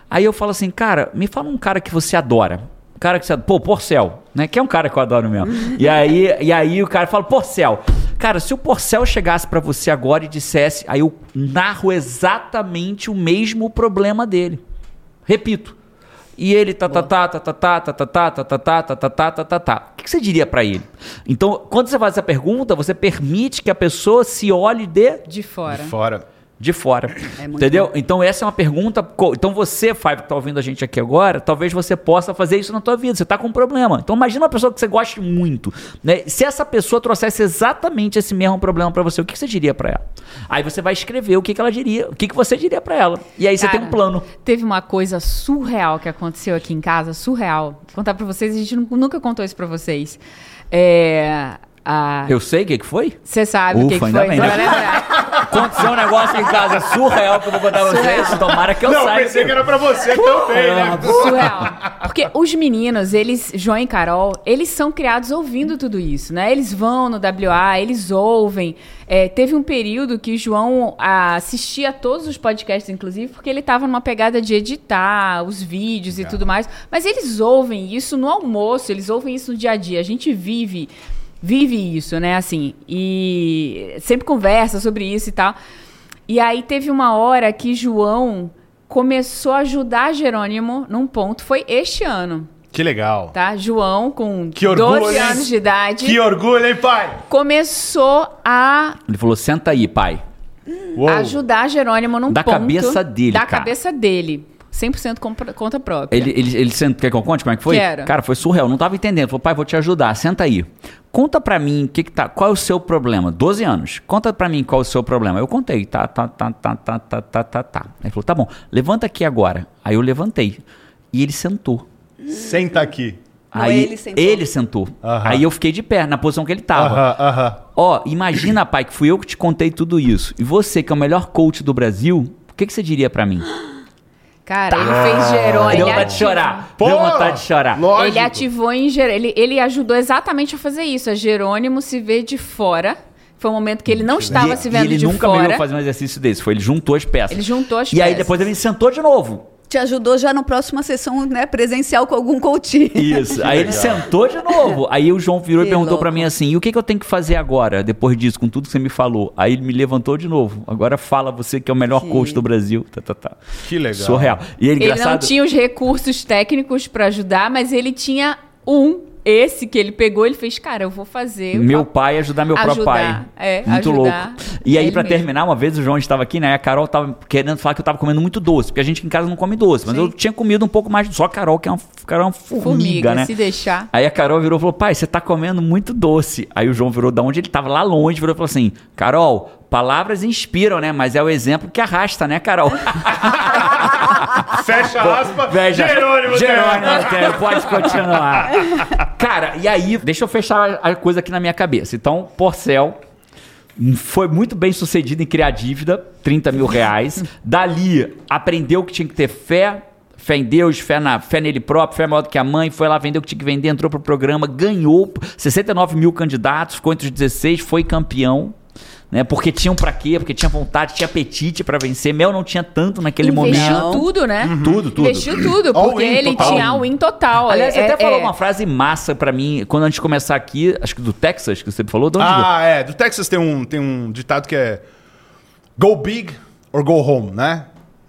Aí eu falo assim, cara, me fala um cara que você adora. cara que você. Pô, Porcel, né? Que é um cara que eu adoro mesmo. [LAUGHS] e, aí, e aí o cara fala, Porcel. Cara, se o Porcel chegasse pra você agora e dissesse, aí eu narro exatamente o mesmo problema dele. Repito. E ele tá tá tá tá tá tá tá tá tá tá tá tá tá tá tá tá tá tá. O que você diria pra ele? Então, quando você faz essa pergunta, você permite que a pessoa se olhe de De fora. Fora. De fora. É entendeu? Então essa é uma pergunta. Então você, Five, que tá ouvindo a gente aqui agora, talvez você possa fazer isso na tua vida. Você tá com um problema. Então imagina uma pessoa que você goste muito, né? Se essa pessoa trouxesse exatamente esse mesmo problema pra você, o que que você diria pra ela? Aí você vai escrever o que que ela diria, o que que você diria pra ela. E aí você tem um Cara, plano. Teve uma coisa surreal que aconteceu aqui em casa, surreal. Vou contar pra vocês, a gente nu- nunca contou isso pra vocês. É. a- Eu sei o que que foi? Você sabe o que, que ainda foi? bem, Você né? Aconteceu um negócio em casa surreal que eu vou contar pra vocês. Tomara que eu Não, saiba. pensei que era pra você também, né? Surreal. Porque os meninos, eles, João e Carol, eles são criados ouvindo tudo isso, né? Eles vão no WA, eles ouvem. É, teve um período que João assistia a todos os podcasts, inclusive, porque ele estava numa pegada de editar os vídeos e tudo mais. Mas eles ouvem isso no almoço, eles ouvem isso no dia a dia. A gente vive vive isso, né? Assim, e sempre conversa sobre isso e tal. E aí teve uma hora que João começou a ajudar Jerônimo num ponto, foi este ano, Que legal. tá? João, com Que orgulho, 12 hein? anos de idade, Que orgulho, hein, pai? começou a Ele falou: senta aí, pai. Uou. ajudar Jerônimo num Da ponto. cabeça dele, Da cara. cabeça dele. 100% compra- conta própria. Ele, ele, ele sent... Quer que eu conte como é que foi? Quero. Cara, foi surreal. Não tava entendendo. Falou, pai, vou te ajudar. Senta aí. Conta pra mim que que tá, qual é o seu problema. 12 anos. Conta pra mim qual é o seu problema. Eu contei. Tá, tá, tá, tá, tá, tá, tá, tá, tá. Ele falou, tá bom. Levanta aqui agora. Aí eu levantei. E ele sentou. Senta aqui. Não, Aí ele sentou. ele sentou. Aham. Aí eu fiquei de pé, na posição que ele tava. Aham, aham. Ó, imagina, pai, que fui eu que te contei tudo isso. E você, que é o melhor coach do Brasil, o que, que você diria pra mim? Cara, ele fez Jerônimo. Deu ele vontade de ativou- chorar. Pô, Deu vontade de chorar. Lógico. Ele ativou em Jerônimo. Ele, ele ajudou exatamente a fazer isso. A Jerônimo se vê de fora. Foi um momento que ele não estava E- se vendo e ele de nunca fora. me viu fazer um exercício desse. Foi ele juntou as peças. Ele juntou as E aí peças. depois ele sentou de novo. Te ajudou já na próxima sessão né, presencial com algum coach. Isso. Aí ele sentou de novo. Aí o João virou e Que perguntou louco. pra mim assim: e o que, que eu tenho que fazer agora, depois disso, com tudo que você me falou? Aí ele me levantou de novo. Agora fala você que é o melhor Que- coach do Brasil. Tá, tá, tá. Que legal. Surreal. E ele, Ele engraçado. não tinha os recursos técnicos pra ajudar, mas ele tinha um, esse que ele pegou, ele fez, cara, eu vou fazer. Meu pai ajudar meu próprio Ajudar, pai. é, muito ajudar louco. E aí, mesmo. terminar, uma vez o João estava aqui, né? A Carol tava querendo falar que eu tava comendo muito doce, porque a gente em casa não come doce, mas Sim. eu tinha comido um pouco mais. Só a Carol, que é uma, Carol é uma formiga, Formiga, né? se deixar. Aí a Carol virou e falou: pai, você tá comendo muito doce. Aí o João virou da onde ele tava, lá longe, virou e falou assim: Carol, palavras inspiram, né? Mas é o exemplo que arrasta, né, Carol? [LAUGHS] Fecha aspas. Veja, Jerônimo. Jerônimo, pode continuar. [LAUGHS] Cara, e aí, deixa eu fechar a coisa aqui na minha cabeça. Então, Porcel foi muito bem sucedido em criar dívida, 30 mil reais. [LAUGHS] Dali, aprendeu que tinha que ter fé. Fé em Deus, fé, na, fé nele próprio, fé maior do que a mãe, foi lá, vendeu o que tinha que vender, entrou pro programa, ganhou 69 mil candidatos, ficou entre os 16, foi campeão. Né, porque tinham pra quê? Porque tinha vontade, tinha apetite pra vencer. Mel não tinha tanto naquele Investiu momento. tudo, né? Tudo, tudo. Investiu tudo, porque ele total. tinha o win total. Aliás, você É- até falou é- uma frase massa pra mim, quando antes de começar aqui, acho que do Texas, que você falou, de onde? Ah, é. Do Texas tem um, tem um ditado que é Go big or go home, né?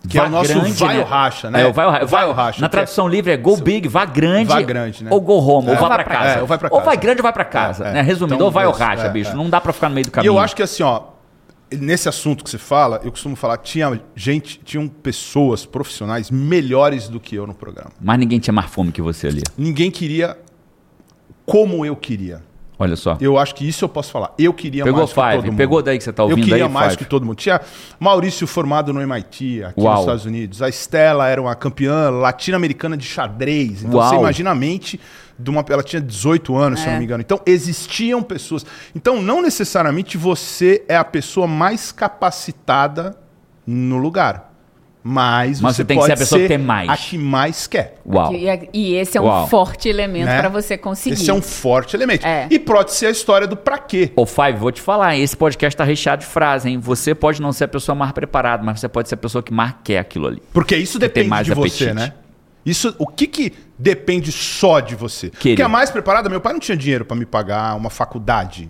Que é Vá o nosso grande, vai né? ou racha, né? É, o vai ou racha. Vai ou racha. Na que é- tradução livre é go big, vá grande, Vá grande, né? ou go home, ou É. vá pra Vá pra casa. casa. É, ou vai pra Ou casa. vai grande ou vai pra casa. É, é. Né? Resumindo, Então, ou vai ou isso, racha, é, bicho. é. Não dá pra ficar no meio do E caminho. eu acho que assim, ó, nesse assunto que você fala, eu costumo falar que tinha gente, tinham pessoas profissionais melhores do que eu no programa. Mas ninguém tinha mais fome que você ali. Ninguém queria como eu queria. Olha só. Eu acho que isso eu posso falar. Eu queria Pegou mais que todo Five, mundo. pegou daí que você tá ouvindo Eu queria aí, mais Five? que todo mundo. Tinha Maurício formado no MIT, aqui Uau. nos Estados Unidos. A Estela era uma campeã latino-americana de xadrez. Então Uau. você imagina a mente de uma. Ela tinha 18 anos, se eu não É. me engano. Então existiam pessoas. Então não necessariamente você é a pessoa mais capacitada no lugar. Mas, Mas você você tem que ser a pessoa que tem mais. A que mais quer. Uau. E, e esse é um Uau. forte elemento né? pra você conseguir. Esse é um forte elemento. É. E pode ser a história do pra quê. Ô, Five, vou te falar, esse podcast tá recheado de frases, hein? Você pode não ser a pessoa mais preparada, mas você pode ser a pessoa que mais quer aquilo ali. Porque isso tem depende mais de você, apetite. né? Isso, o que que depende só de você? Querer. Porque a mais preparada, meu pai não tinha dinheiro para me pagar uma faculdade.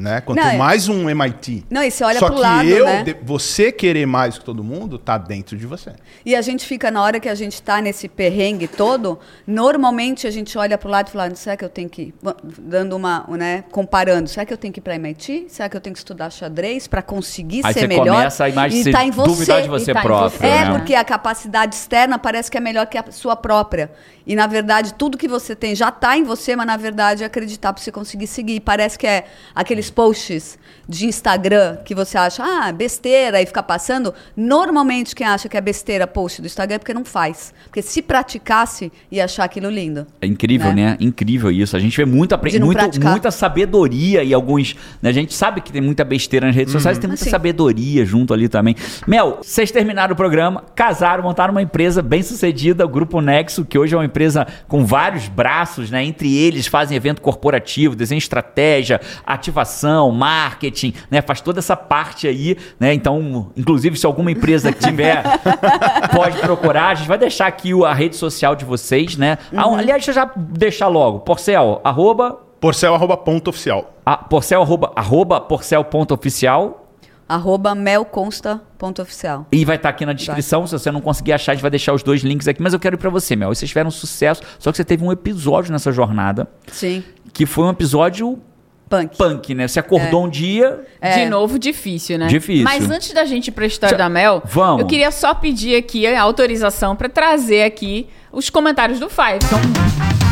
Né? Quanto Não, é- mais um MIT. Não, e você olha Só pro que lado, eu, né? você querer mais que todo mundo, tá dentro de você. E a gente fica, na hora que a gente está nesse perrengue todo, normalmente a gente olha para o lado e fala, será que eu tenho que ir? Dando uma, né, comparando, será que eu tenho que ir para MIT? Será que eu tenho que estudar xadrez para conseguir Aí ser você melhor? começa a imagem E tá em você. duvidar de você tá próprio. você. É, né? porque a capacidade externa parece que é melhor que a sua própria. E, na verdade, tudo que você tem já está em você, mas, na verdade, é acreditar para você conseguir seguir. Parece que é aqueles posts de Instagram que você acha, ah, besteira, e fica passando. Normalmente, quem acha que é besteira post do Instagram é porque não faz. Porque se praticasse, ia achar aquilo lindo. É incrível, Né? né? Incrível isso. A gente vê muito apre- De não muito, praticar. muita sabedoria e alguns. né? A gente sabe que tem muita besteira nas redes sociais, tem muita Assim. sabedoria junto ali também. Mel, vocês terminaram o programa, casaram, montaram uma empresa bem sucedida, o Grupo Nexo, que hoje é uma empresa com vários braços, né? Entre eles fazem evento corporativo, desenho de estratégia, ativação, marketing, né? Faz toda essa parte aí, né? Então, inclusive, se alguma empresa que tiver, [LAUGHS] pode procurar. A gente vai deixar aqui o- a rede social de vocês, né? Ah, aliás, deixa eu já deixar logo. Porcel, arroba, Porcel, arroba ponto oficial. a, porcel, arroba, arroba porcel ponto oficial. Arroba melconsta.oficial. E vai estar aqui na descrição. Se você não conseguir achar, a gente vai deixar os dois links aqui. Mas eu quero ir pra você, Mel. Vocês tiveram sucesso, só que você teve um episódio nessa jornada, Sim. que foi um episódio Punk. punk, né? Você acordou um dia. É. De novo, difícil, né? Difícil. Mas antes da gente ir pra história Já- da Mel, Vamos. eu queria só pedir aqui a autorização pra trazer aqui os comentários do Five. Então,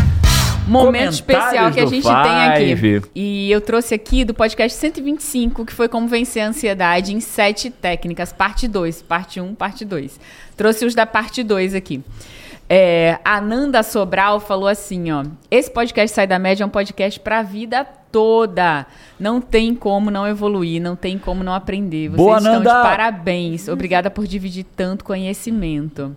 momento especial que a gente tem Five. aqui. E eu trouxe aqui do podcast 125, que foi como vencer a ansiedade em sete técnicas, parte 2, parte 1, parte 2. Trouxe os da parte 2 aqui. É, a Nanda Sobral falou assim, ó. Esse podcast Sai da Média é um podcast pra vida toda. Não tem como não evoluir, não tem como não aprender. Vocês Boa, estão Nanda! de parabéns. Obrigada por dividir tanto conhecimento.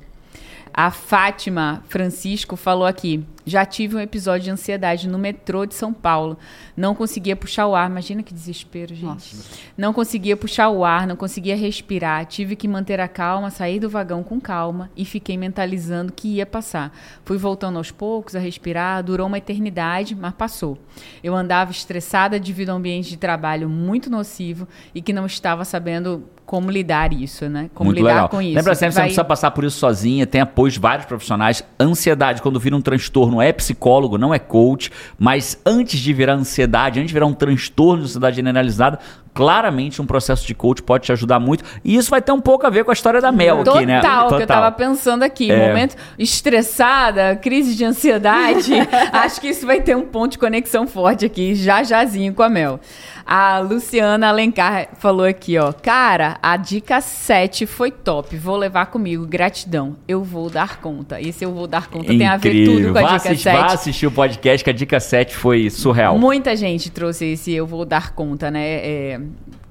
A Fátima Francisco falou aqui: já tive um episódio de ansiedade no metrô de São Paulo. Não conseguia puxar o ar. Imagina que desespero, gente. Não conseguia puxar o ar, não conseguia respirar. Tive que manter a calma, sair do vagão com calma e fiquei mentalizando que ia passar. Fui voltando aos poucos a respirar. Durou uma eternidade, mas passou. Eu andava estressada devido a um ambiente de trabalho muito nocivo e que não estava sabendo como lidar isso, né? Como Muito lidar legal. com isso. Lembra sempre, você não Vai- precisa passar por isso sozinha, tem apoio de vários profissionais. Ansiedade, quando vira um transtorno, é psicólogo, não é coach. Mas antes de virar ansiedade, antes de virar um transtorno de ansiedade generalizada, claramente um processo de coach pode te ajudar muito. E isso vai ter um pouco a ver com a história da Mel Total, aqui, né? que eu tava pensando aqui. É. Momento estressada, crise de ansiedade. [LAUGHS] Acho que isso vai ter um ponto de conexão forte aqui, já jazinho com a Mel. A Luciana Alencar falou aqui, ó. Cara, a dica 7 foi top. Vou levar comigo. Gratidão. Eu vou dar conta. Esse eu vou dar conta tem a ver tudo com a vá dica assistir, 7. vá assistir o podcast, que a dica 7 foi surreal. Muita gente trouxe esse eu vou dar conta, né? É,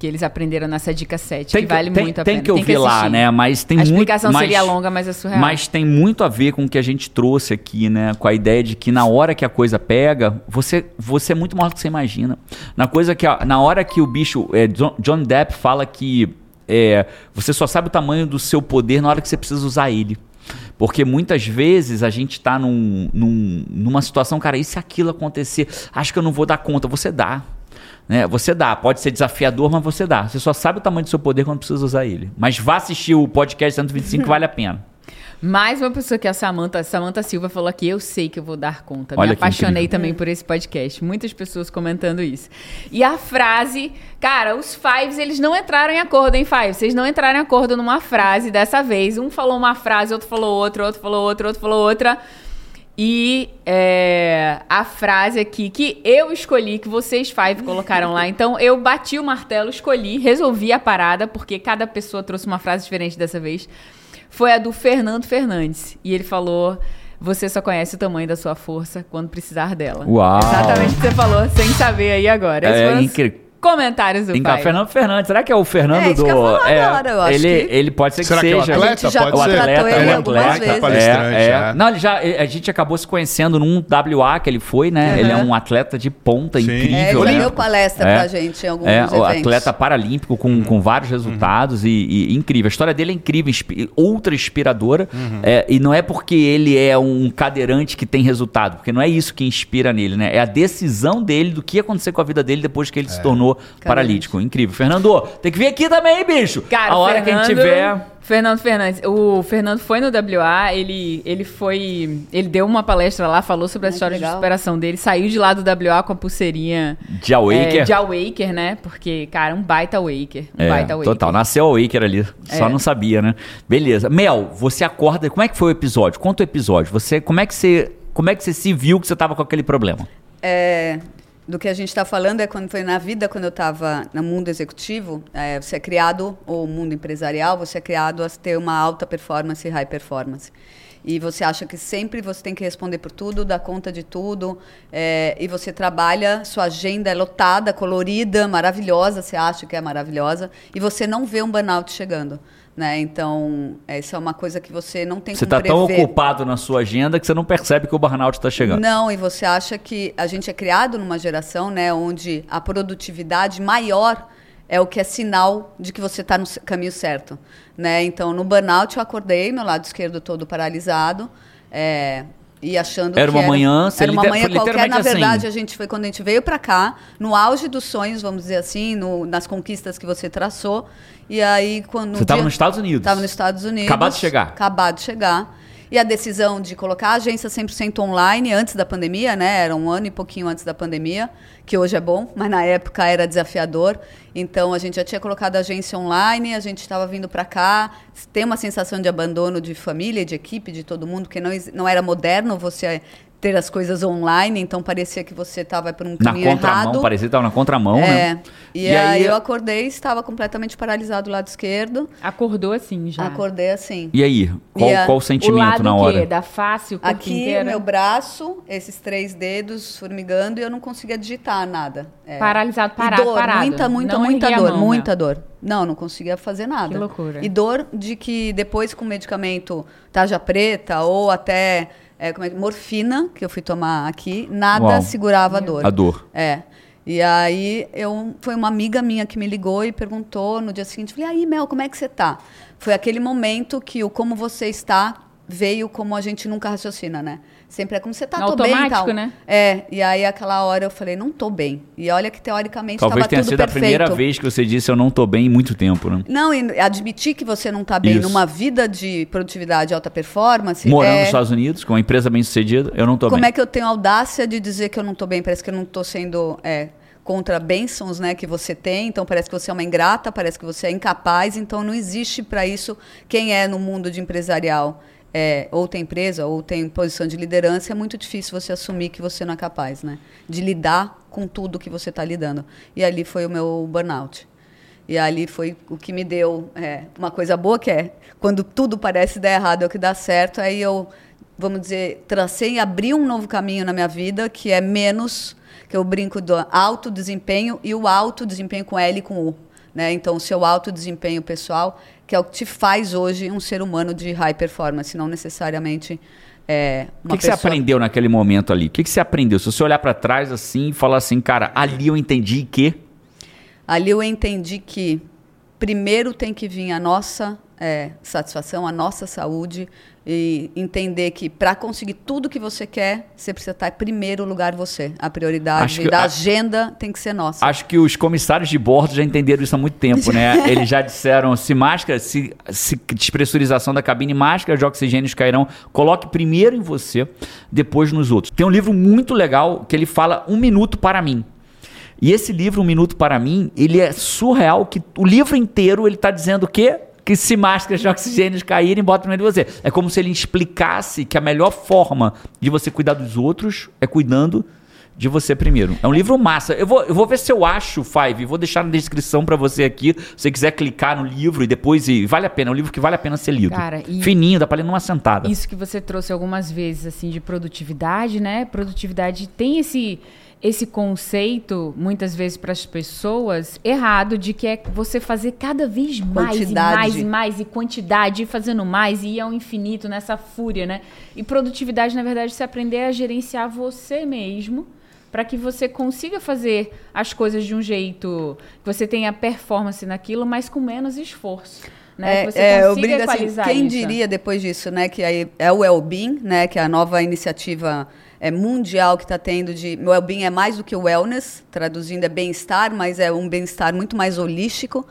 que eles aprenderam nessa dica 7, que, vale tem, muito a tem pena. que ouvir lá, né? Mas tem a muito explicação mas- seria longa, mas é surreal. Mas tem muito a ver com o que a gente trouxe aqui, né? Com a ideia de que na hora que a coisa pega, você, você é muito maior do que você imagina. Na coisa que a- na hora que o bicho, é, John, John Depp fala que é, você só sabe o tamanho do seu poder na hora que você precisa usar ele. Porque muitas vezes a gente está num, num- numa situação, cara, e se aquilo acontecer? Acho que eu não vou dar conta. Você dá. Né? Você dá. Pode ser desafiador, mas você dá. Você só sabe o tamanho do seu poder quando precisa usar ele. Mas vá assistir o podcast 125 que [LAUGHS] vale a pena. Mais uma pessoa que é a Samanta, Samanta Silva falou aqui, eu sei que eu vou dar conta. Olha Me apaixonei incrível. também por esse podcast. Muitas pessoas comentando isso. E a frase, cara, os Fives, eles não entraram em acordo, hein, Five? Vocês não entraram em acordo numa frase dessa vez. Um falou uma frase, outro falou outra, outro falou outra, outro falou outra. E é, a frase aqui que eu escolhi, que vocês Five colocaram lá. Então eu bati o martelo, escolhi, resolvi a parada, porque cada pessoa trouxe uma frase diferente dessa vez. Foi a do Fernando Fernandes. E ele falou: Você só conhece o tamanho da sua força quando precisar dela. Uau. Exatamente o que você falou, sem saber aí agora. É foram as- incrível. Comentários do Tem pai. Fernando Fernandes. Será que é o Fernando É, do. é, agora, eu acho ele, que- ele pode ser que Será que é o seja. atleta? A gente já Pode o ser. atleta, tratou é ele o algumas atleta, vezes. palestrante, é, é. é. Não, ele já, a gente acabou se conhecendo num WA que ele foi, né? Uhum. Ele é um atleta de ponta Sim. incrível. É, ele né? deu palestra É. pra gente em alguns É, eventos. atleta paralímpico com, com vários resultados e, e incrível. A história dele é incrível, inspi- ultra inspiradora. É, e não é porque ele é um cadeirante que tem resultado, porque não é isso que inspira nele, né? É a decisão dele do que ia acontecer com a vida dele depois que ele se tornou paralítico. Incrível. Fernando, tem que vir aqui também, bicho. Cara, a hora Fernando, que a gente tiver. Fernando Fernandes. O Fernando foi no WA, ele, ele foi. Ele deu uma palestra lá, falou sobre a Ai, que história de legal. superação dele, saiu de lá do WA com a pulseirinha De Awaker. é, de Awaker, né? Porque, cara, um baita Waker. Um É, baita Waker. total. Nasceu o Waker ali. Só É. não sabia, né? Beleza. Mel, você acorda. Como é que foi o episódio? Conta o episódio. Você, como é que você, como é que você se viu que você tava com aquele problema? É, do que a gente está falando é quando foi na vida, quando eu estava no mundo executivo, é, você é criado, ou mundo empresarial, você é criado a ter uma alta performance e high performance. E você acha que sempre você tem que responder por tudo, dar conta de tudo, é, e você trabalha, sua agenda é lotada, colorida, maravilhosa, você acha que é maravilhosa, e você não vê um burnout chegando. Né? Então, essa é uma coisa que você não tem Você como tá tão ocupado na sua agenda que você não percebe que o burnout está chegando. Não, e você acha que a gente é criado numa geração, né, onde a produtividade maior é o que é sinal de que você está no caminho certo, né? Então, no burnout eu acordei, meu lado esquerdo todo paralisado, é, e achando Era que uma manhã, você era uma manhã qualquer. Na assim. verdade, a gente foi quando a gente veio para cá, no auge dos sonhos, vamos dizer assim, no- nas conquistas que você traçou. E aí quando Você estava nos Estados Unidos. Estava nos Estados Unidos. Acabado de chegar. Acabado de chegar. E a decisão de colocar a agência 100% online antes da pandemia, né? Era um ano e pouquinho antes da pandemia, que hoje é bom, mas na época era desafiador. Então a gente já tinha colocado a agência online, a gente estava vindo para cá. Tem uma sensação de abandono de família, de equipe, de todo mundo, porque não, não era moderno você ter as coisas online, então parecia que você estava por um Na caminho contramão, errado. parecia que tava na contramão, É. né? E, aí, eu acordei, estava completamente paralisado do lado esquerdo. Acordou assim já. Acordei assim. E aí, qual, E a- qual o O sentimento lado na o quê? hora? Da face, o corpo Aqui, inteiro? meu braço, esses três dedos formigando e eu não conseguia digitar nada. É. Paralisado, E parado, dor, parado. Muita, muita, Não muita dor, mão, né? muita dor. Não, não conseguia fazer nada. Que loucura. E dor de que depois com medicamento tarja preta ou até é, como é, morfina, que eu fui tomar aqui, nada Uau. segurava a dor. A dor. É. E aí eu foi uma amiga minha que me ligou e perguntou no dia seguinte, falei: "Aí, Mel, como é que você tá?" Foi aquele momento que o como você está veio como a gente nunca raciocina, né? Sempre é como você tá, No tô bem e automático, tal. né? É, e aí aquela hora eu falei: "Não tô bem". E olha que teoricamente Talvez estava tenha sido perfeito. a primeira vez que você disse eu não tô bem em muito tempo, né? Não, e admitir que você não tá bem Isso. numa vida de produtividade e alta performance Morando é... nos Estados Unidos, com uma empresa bem sucedida, eu não tô Como bem. é que eu tenho audácia de dizer que eu não estou bem? Parece que eu não estou sendo é, contra bênçãos né, que você tem, então parece que você é uma ingrata, parece que você é incapaz, então não existe para isso quem é no mundo de empresarial. É, ou tem empresa, ou tem posição de liderança, é muito difícil você assumir que você não é capaz, né? De lidar com tudo que você está lidando. E ali foi o meu burnout. E ali foi o que me deu é, uma coisa boa, que é quando tudo parece dar errado é o que dá certo. Aí eu, vamos dizer, tracei e abri um novo caminho na minha vida, que é menos, que eu brinco do alto desempenho e o alto desempenho com L e com U. Né? Então, o seu alto desempenho pessoal, que é o que te faz hoje um ser humano de high performance, não necessariamente é, O que, que você pessoa... aprendeu naquele momento ali? O que, que você aprendeu? Se você olhar pra trás assim e falar assim, cara, ali eu entendi que. Ali eu entendi que primeiro tem que vir a nossa é, satisfação, a nossa saúde e entender que para conseguir tudo que você quer, você precisa estar em primeiro lugar você. A prioridade que- da a- agenda tem que ser nossa. Acho que os comissários de bordo já entenderam isso há muito tempo, né? [LAUGHS] Eles já disseram: se máscara, se, se despressurização da cabine, máscaras de oxigênio cairão, coloque primeiro em você, depois nos outros. Tem um livro muito legal que ele fala Um Minuto para Mim. E esse livro, Um Minuto para Mim, ele é surreal, que o livro inteiro ele está dizendo o quê? Que se máscaras de oxigênio caírem, bota primeiro em você. É como se ele explicasse que a melhor forma de você cuidar dos outros é cuidando de você primeiro. É um livro massa. Eu vou, eu vou ver se eu acho, Five. Vou deixar na descrição pra você aqui. Se você quiser clicar no livro e depois. E vale a pena. É um livro que vale a pena ser lido. Cara, e- Fininho, dá pra ler numa sentada. Isso que você trouxe algumas vezes, assim, de produtividade, né? Produtividade tem esse, esse conceito, muitas vezes para as pessoas, errado, de que é você fazer cada vez mais Quantidade. e mais e mais, e quantidade, e fazendo mais, e ir ao infinito nessa fúria, né? E produtividade, na verdade, é você aprender a gerenciar você mesmo para que você consiga fazer as coisas de um jeito que você tenha performance naquilo, mas com menos esforço. Né? É, que é, eu brigo assim, quem isso. diria depois disso, né, que aí é o Wellbeing, né, que é a nova iniciativa é, mundial que está tendo de Wellbeing é mais do que wellness, traduzindo é bem-estar, mas é um bem-estar muito mais holístico,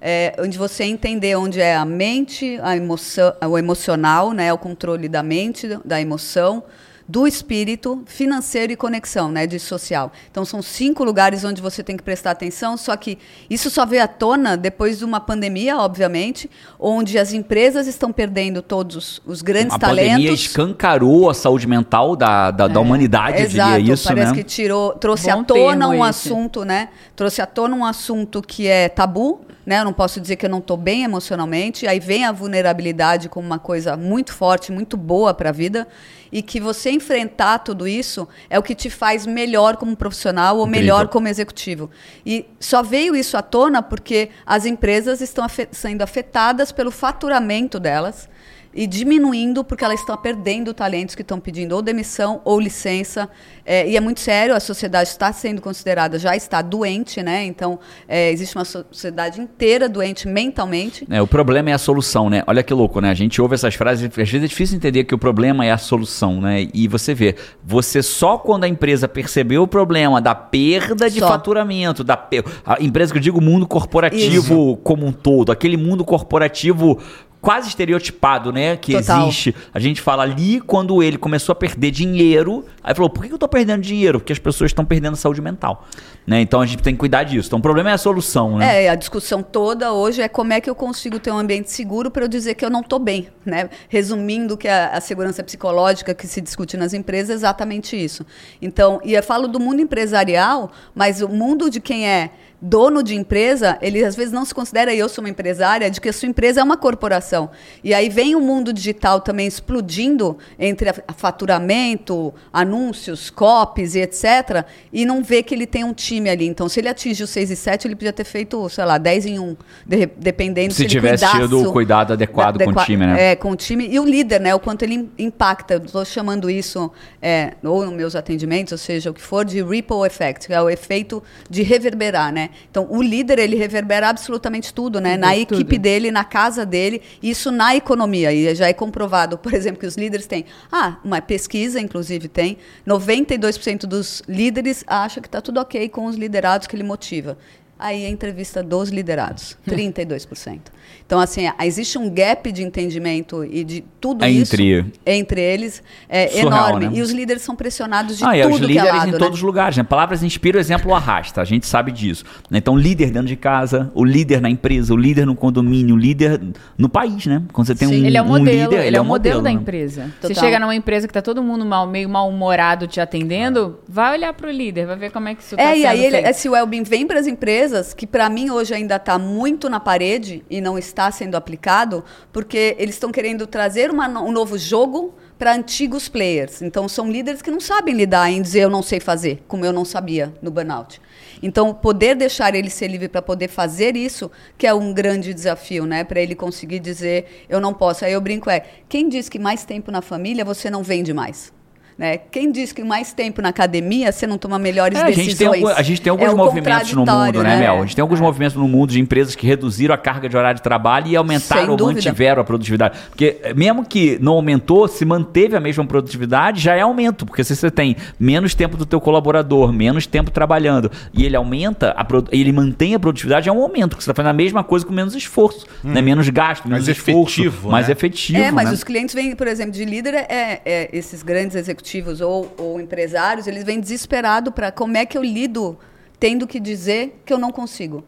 é, onde você entender onde é a mente, a emoção, o emocional, né, o controle da mente, da emoção, do espírito, financeiro e conexão, né, de social. Então são cinco lugares onde você tem que prestar atenção, só que isso só veio à tona depois de uma pandemia, obviamente, onde as empresas estão perdendo todos os, grandes A pandemia talentos. escancarou a saúde mental da, da, da humanidade, eu Exato, diria isso, parece né? que tirou, trouxe Bom à tona um esse. assunto, né? Trouxe à tona um assunto que é tabu, né? Eu não posso dizer que eu não estou bem emocionalmente. Aí vem a vulnerabilidade como uma coisa muito forte, muito boa para a vida. E que você enfrentar tudo isso é o que te faz melhor como profissional ou Incrível. melhor como executivo. E só veio isso à tona porque as empresas estão afe- sendo afetadas pelo faturamento delas e diminuindo porque elas estão perdendo talentos que estão pedindo ou demissão ou licença. É, e é muito sério, a sociedade está sendo considerada, já está doente, né? Então, é, existe uma sociedade inteira doente mentalmente. É, o problema é a solução, né? Olha que louco, né? A gente ouve essas frases, às vezes é difícil entender que o problema é a solução, né? E você vê, você só quando a empresa percebeu o problema da perda de Só. faturamento, da a empresa que eu digo mundo corporativo como um todo, aquele mundo corporativo quase estereotipado, né? Que Total. existe. A gente fala ali quando ele começou a perder dinheiro, aí falou, por que eu tô perdendo dinheiro? Porque as pessoas estão perdendo saúde mental, né? Então a gente tem que cuidar disso. Então o problema é a solução, né? É, a discussão toda hoje é como é que eu consigo ter um ambiente seguro para eu dizer que eu não estou bem, né? Resumindo que a, a segurança psicológica que se discute nas empresas é exatamente isso. Então, e eu falo do mundo empresarial, mas o mundo de quem é dono de empresa, ele às vezes não se considera, e eu sou uma empresária, de que a sua empresa é uma corporação. E aí vem o mundo digital também explodindo entre a- a faturamento, anúncios, copies e etc. E não vê que ele tem um time ali. Então, se ele atinge os 6 e 7, ele podia ter feito, sei lá, 10 em 1, de- dependendo Se ticesse cuidasse tido o cuidado adequado com o time, né? É, com o time. E o líder, né? O quanto ele im- impacta. Estou chamando isso, é, ou nos meus atendimentos, ou seja, o que for, de ripple effect, que é o efeito de reverberar, né? Então, o líder, ele reverbera absolutamente tudo, né? Na Tudo. equipe dele, na casa dele, isso na economia. E já é comprovado, por exemplo, que os líderes têm. Ah, uma pesquisa, inclusive, tem. 92% dos líderes acham que está tudo ok com os liderados que ele motiva. Aí a entrevista dos liderados, 32%. Então, assim, existe um gap de entendimento e de tudo Entre- isso entre eles é Surreal, enorme. né? E os líderes são pressionados de Ah, tudo os que é líderes lado, em né? todos os lugares, né? Palavras inspiram, exemplo arrasta. A gente sabe disso. Então, líder dentro de casa, o líder na empresa, o líder no condomínio, o líder no país, né? Quando você tem Sim. um, Ele é o um modelo, líder, ele é o modelo, da né? empresa. Você Total. chega numa empresa que tá todo mundo mal, meio mal-humorado te atendendo, vai olhar pro líder, vai ver como é que isso tá É, e aí ele, feito. esse Wellbeing vem para as empresas, que para mim hoje ainda está muito na parede e não está sendo aplicado, porque eles estão querendo trazer uma um novo jogo para antigos players. Então são líderes que não sabem lidar em dizer eu não sei fazer, como eu não sabia no burnout. Então poder deixar ele ser livre para poder fazer isso, que é um grande desafio, né, para ele conseguir dizer eu não posso. Aí eu brinco é, quem diz que mais tempo na família você não vende mais? Né? Quem diz que mais tempo na academia você não toma melhores É, a, decisões? gente tem, algum- a gente tem alguns É movimentos no mundo, né, né? Mel? A gente tem alguns movimentos no mundo de empresas que reduziram a carga de horário de trabalho e aumentaram ou mantiveram a produtividade. Porque eh, mesmo que não aumentou, se manteve a mesma produtividade, já é aumento. Porque se você tem menos tempo do teu colaborador, menos tempo trabalhando, e ele aumenta, a ele mantém a produtividade, é um aumento. Porque você está fazendo a mesma coisa com menos esforço, né? menos gasto, menos Mais esforço. efetivo, mais né? efetivo, É, mas né? os clientes vêm, por exemplo, de líder, é, é, esses grandes executivos ou, ou empresários, eles vêm desesperados para como é que eu lido tendo que dizer que eu não consigo.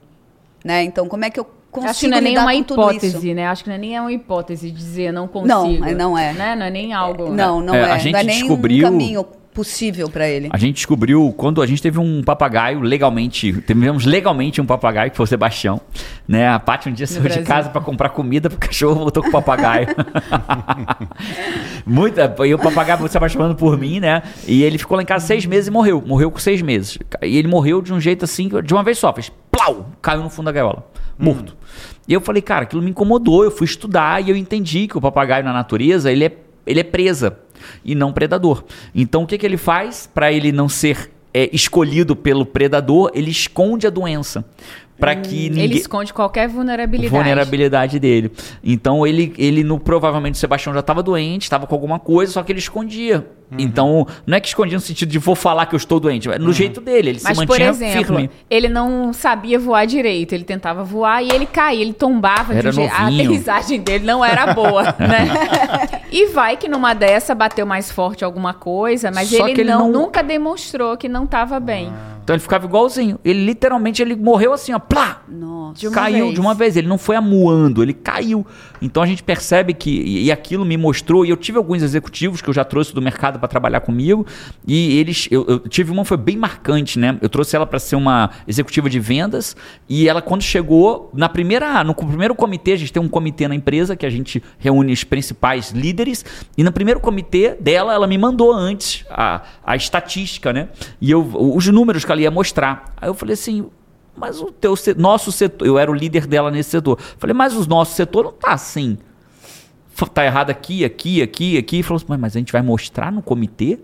Né? Então, como é que eu consigo Acho que não é nem uma hipótese, né? Acho que não é nem uma hipótese dizer não consigo. Não, não é. Né? Não é nem algo. Não, não É, é. a gente não é nem descobriu- um caminho possível para ele. A gente descobriu quando a gente teve um papagaio legalmente, tivemos legalmente um papagaio que foi o Sebastião, né? A Paty um dia saiu de casa para comprar comida pro cachorro voltou com o papagaio. [LAUGHS] Muita, e o papagaio foi se apaixonando por mim, né? E ele ficou lá em casa seis meses e morreu. Morreu com seis meses. E ele morreu de um jeito assim, de uma vez só, fez plau, caiu no fundo da gaiola, morto. E eu falei, cara, aquilo me incomodou. Eu fui estudar e eu entendi que o papagaio na natureza, ele é, ele é presa e não predador. Então o que, que ele faz para ele não ser é, escolhido pelo predador? Ele esconde a doença. Para que ninguém. Ele esconde qualquer vulnerabilidade. vulnerabilidade dele. Então ele, ele no, provavelmente o Sebastião já estava doente, estava com alguma coisa, só que ele escondia. Então, não é que escondia no sentido de vou falar que eu estou doente, no jeito dele, ele Mas, se por mantinha exemplo, firme. ele não sabia voar direito. Ele tentava voar e ele caía, ele tombava. Era A aterrissagem dele não era boa, [LAUGHS] né? e vai que numa dessa bateu mais forte alguma coisa, mas ele, ele não, não- nunca demonstrou que não estava bem. Então ele ficava igualzinho. Ele literalmente ele morreu assim, ó, plá! Nossa. De uma caiu vez. de uma vez, ele não foi amuando, ele caiu. Então a gente percebe que, e, e aquilo me mostrou, e eu tive alguns executivos que eu já trouxe do mercado para trabalhar comigo, e eles, eu, eu tive uma que foi bem marcante, né? Eu trouxe ela para ser uma executiva de vendas, e ela quando chegou, na primeira, no primeiro comitê, a gente tem um comitê na empresa que a gente reúne os principais líderes, e no primeiro comitê dela, ela me mandou antes a, a estatística, né? E eu, os números que ela ia mostrar. Aí eu falei assim, mas o teu nosso setor, eu era o líder dela nesse setor. Falei, mas o nosso setor não tá assim. Tá errado aqui, aqui, aqui, aqui. Falou assim, "Mas- mas a gente vai mostrar no comitê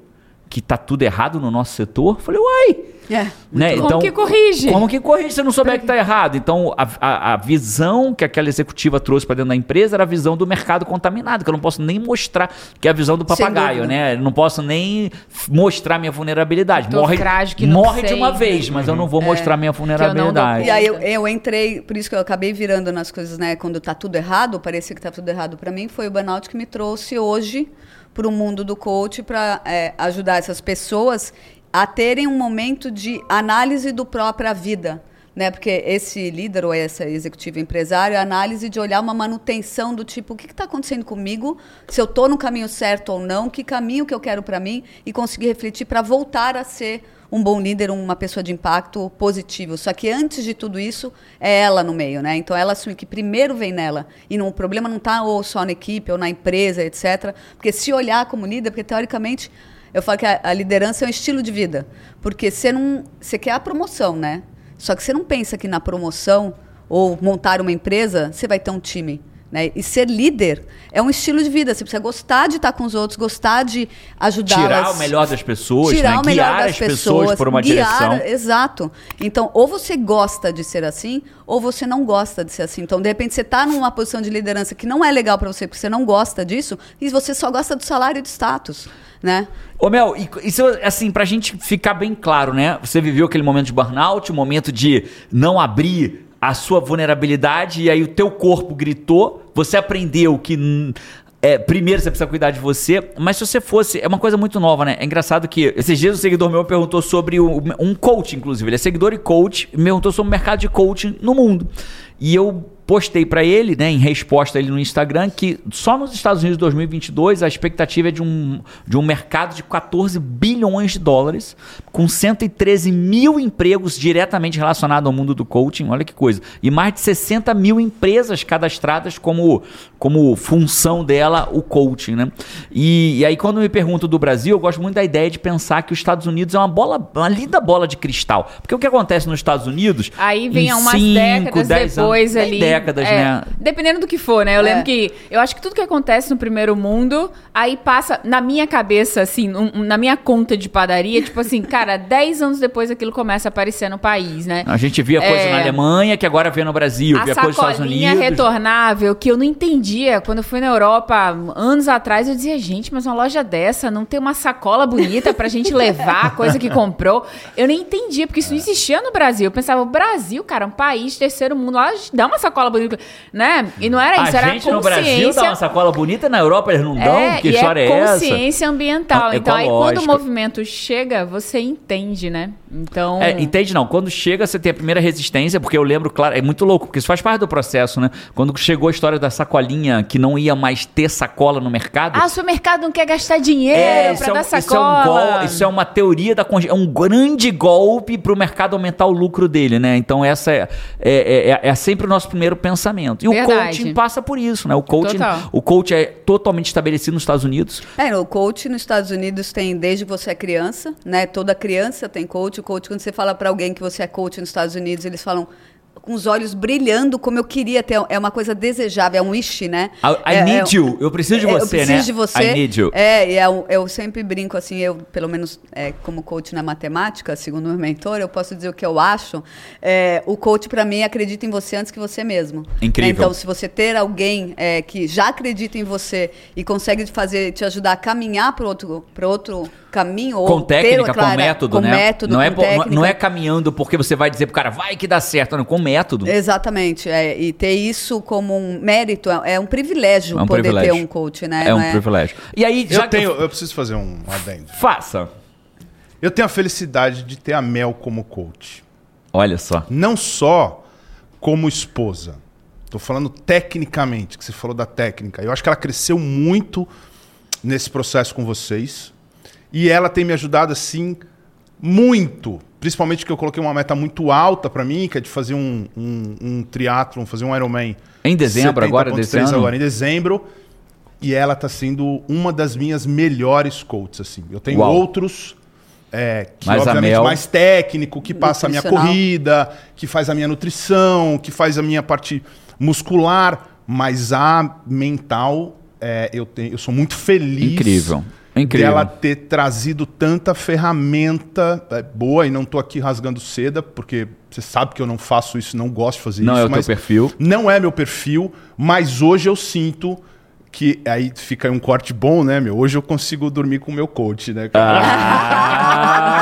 que tá tudo errado no nosso setor? Falei, uai. É. Né? Como que corrige? Como que corrige se você não souber que tá errado? Então, a, a, a visão que aquela executiva trouxe para dentro da empresa era a visão do mercado contaminado, que eu não posso nem mostrar, que é a visão do papagaio, né? Eu não posso nem mostrar minha vulnerabilidade. Morre, morre de uma vez, mas eu não vou mostrar minha dou vulnerabilidade. E aí eu, eu entrei, por isso que eu acabei virando nas coisas, né? Quando tá tudo errado, parecia que tá tudo errado para mim, foi o burnout que me trouxe hoje para o mundo do coach para ajudar essas pessoas a terem um momento de análise do própria vida. Né? Porque esse líder ou essa executiva empresário é a análise de olhar uma manutenção do tipo, o que está acontecendo comigo, se eu estou no caminho certo ou não, que caminho que eu quero para mim e conseguir refletir para voltar a ser um bom líder, uma pessoa de impacto positivo. Só que antes de tudo isso, é ela no meio, né? Então ela assume que primeiro vem nela. E não, o problema não está ou só na equipe ou na empresa, etc. Porque se olhar como líder, porque teoricamente eu falo que a, a liderança é um estilo de vida. Porque você não. Você quer a promoção, né? Só que você não pensa que na promoção ou montar uma empresa, você vai ter um time. Né? E ser líder é um estilo de vida. Você precisa gostar de estar com os outros, gostar de ajudá-las. Tirar o melhor das pessoas, tirar né? o melhor guiar das as pessoas, por uma guiar- direção. Exato. Então, ou você gosta de ser assim, ou você não gosta de ser assim. Então, de repente, você está numa posição de liderança que não é legal para você, porque você não gosta disso, e você só gosta do salário e do status, né? Ô Mel, isso assim, pra gente ficar bem claro, né? Você viveu aquele momento de burnout, o momento de não abrir a sua vulnerabilidade, e aí o teu corpo gritou, você aprendeu que. hum, é, primeiro você precisa cuidar de você, mas se você fosse. É uma coisa muito nova, né? É engraçado que esses dias um seguidor meu perguntou sobre o- um coach, inclusive. Ele é seguidor e coach, me perguntou sobre o mercado de coaching no mundo. E eu postei pra ele, né, em resposta ele no Instagram, que só nos Estados Unidos de 2022 a expectativa é de um, de um mercado de 14 bilhões de dólares, com 113 mil empregos diretamente relacionados ao mundo do coaching, olha que coisa, e mais de 60 mil empresas cadastradas como, como função dela o coaching, né? E, e aí quando me pergunto do Brasil, eu gosto muito da ideia de pensar que os Estados Unidos é uma bola, uma linda bola de cristal, porque o que acontece nos Estados Unidos Aí vem em umas cinco, décadas 10 anos- depois dez ali. Décadas, é, né? Dependendo do que for, né? Eu É. lembro que. Eu acho que tudo que acontece no primeiro mundo, aí passa. Na minha cabeça, assim, um- na minha conta de padaria, tipo assim, [LAUGHS] cara, 10 anos depois aquilo começa a aparecer no país, né? A gente via coisa É. na Alemanha que agora vê no Brasil, A via coisa nos Estados sacolinha Unidos. retornável que eu não entendia. Quando eu fui na Europa anos atrás, eu dizia, gente, mas uma loja dessa não tem uma sacola bonita pra gente levar a coisa que [LAUGHS] comprou. Eu nem entendia, porque isso não existia no Brasil. Eu pensava, o Brasil, cara, é um país terceiro mundo. Lá dá uma sacola sacola bonita, né? E não era isso, a era gente no Brasil dá consciência. uma sacola bonita, na Europa eles não dão? É, que e história é é, essa? consciência ambiental. Ah, Então, aí quando o movimento chega, você entende, né? Então. É, entende não. Quando chega, você tem a primeira resistência, porque eu lembro, claro, é muito louco, porque isso faz parte do processo, né? Quando chegou a história da sacolinha que não ia mais ter sacola no mercado. Ah, o supermercado não quer gastar dinheiro isso pra é, dar um, isso, é um sacola. gol- isso é uma teoria da é um grande golpe para o mercado aumentar o lucro dele, né? Então essa é, é, é- é sempre o nosso primeiro pensamento. E o Verdade. coaching passa por isso, né? O coaching, Total. o coaching é totalmente estabelecido nos Estados Unidos. É, o coach nos Estados Unidos tem desde que você é criança, né? Toda criança tem coach. O coach, quando você fala para alguém que você é coach nos Estados Unidos, eles falam com os olhos brilhando como eu queria ter. É uma coisa desejável, é um wish, né? I, I É- need é- you. Eu preciso de é, você, eu preciso né? de você. I need you. É, e é um- eu sempre brinco assim, eu, pelo menos é, como coach na matemática, segundo o meu mentor, eu posso dizer o que eu acho. É, o coach, para mim, acredita em você antes que você mesmo. Incrível. Então, se você ter alguém é, que já acredita em você e consegue te fazer, te ajudar a caminhar para outro, pra outro caminho, ou Com técnica, ter, com claro, método, com né? método, não, é, não- técnica. não é caminhando porque você vai dizer pro cara, vai que dá certo. Não, com método. Exatamente. é, e ter isso como um mérito é, é um privilégio É um poder privilégio. ter um coach, né? É Não um privilégio. E aí, já Eu que- tenho, eu preciso fazer um adendo. Faça. Eu tenho a felicidade de ter a Mel como coach. Olha só. Não só como esposa. Tô falando tecnicamente, que você falou da técnica. Eu acho que ela cresceu muito nesse processo com vocês. E ela tem me ajudado assim muito. Principalmente que eu coloquei uma meta muito alta pra mim, que é de fazer um, um, um triatlon, fazer um Ironman. Em dezembro agora, 70.3 desse ano? agora em dezembro. E ela tá sendo uma das minhas melhores coaches, assim. Eu tenho Uau. outros, é, que Mas obviamente Mel- mais técnico, que passa a minha corrida, que faz a minha nutrição, que faz a minha parte muscular, mas a mental, é, eu, tenho, eu sou muito feliz Incrível. Incrível. dela ter trazido tanta ferramenta é, boa, e não tô aqui rasgando seda, porque você sabe que eu não faço isso, não gosto de fazer Não isso. é o teu mas perfil. Não é meu perfil, mas hoje eu sinto que aí fica um corte bom, né, meu? Hoje eu consigo dormir com o meu coach, né? cara? Ah, [LAUGHS]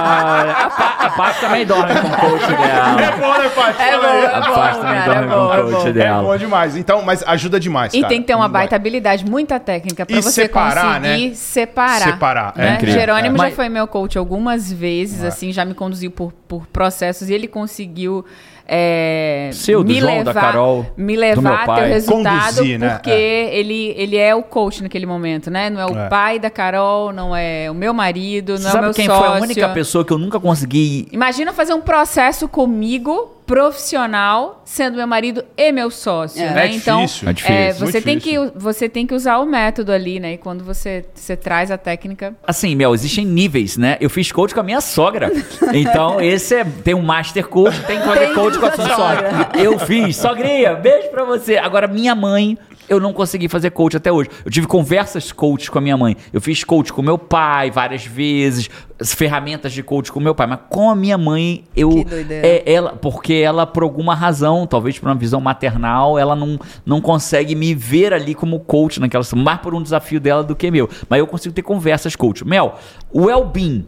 a, Pa- a Paty também dorme com o coach dela. bom, né, Paty? É bom, é A bom, Paty também cara, é dorme com bom, o é coach bom. É dela. bom demais. Então, mas ajuda demais, E cara. tem que ter uma baita habilidade, muita técnica pra E você separar, conseguir né? separar. Separar, é né? incrível. Jerônimo É. já Mas- foi meu coach algumas vezes, É. assim, já me conduziu por, por processos e ele conseguiu é, Seu, do me João, levar, da Carol, me levar a ter pai. o resultado Conduzir, né? porque É. ele, ele é o coach naquele momento, né? Não é o É. pai da Carol, não é o meu marido, não é o Sabe meu quem sócio. foi a única pessoa que eu nunca consegui Imagina fazer um processo comigo, profissional, sendo meu marido e meu sócio, É. né? É então, difícil. É difícil, é, muito você, tem difícil. que, você tem que usar o método ali, né? E quando você, você traz a técnica. Assim, Mel, existem níveis, né? Eu fiz coach com a minha sogra. Então, esse é. Tem um master coach, tem que fazer coach com a sua sogra. sogra. Eu fiz. Sogrinha, beijo pra você. Agora, minha mãe. Eu não consegui fazer coach até hoje. Eu tive conversas coach com a minha mãe. Eu fiz coach com meu pai várias vezes, as ferramentas de coach com meu pai, mas com a minha mãe eu Que doideira. é ela, porque ela por alguma razão, talvez por uma visão maternal, ela não, não consegue me ver ali como coach naquela mais por um desafio dela do que meu. Mas eu consigo ter conversas coach. Mel, o well-being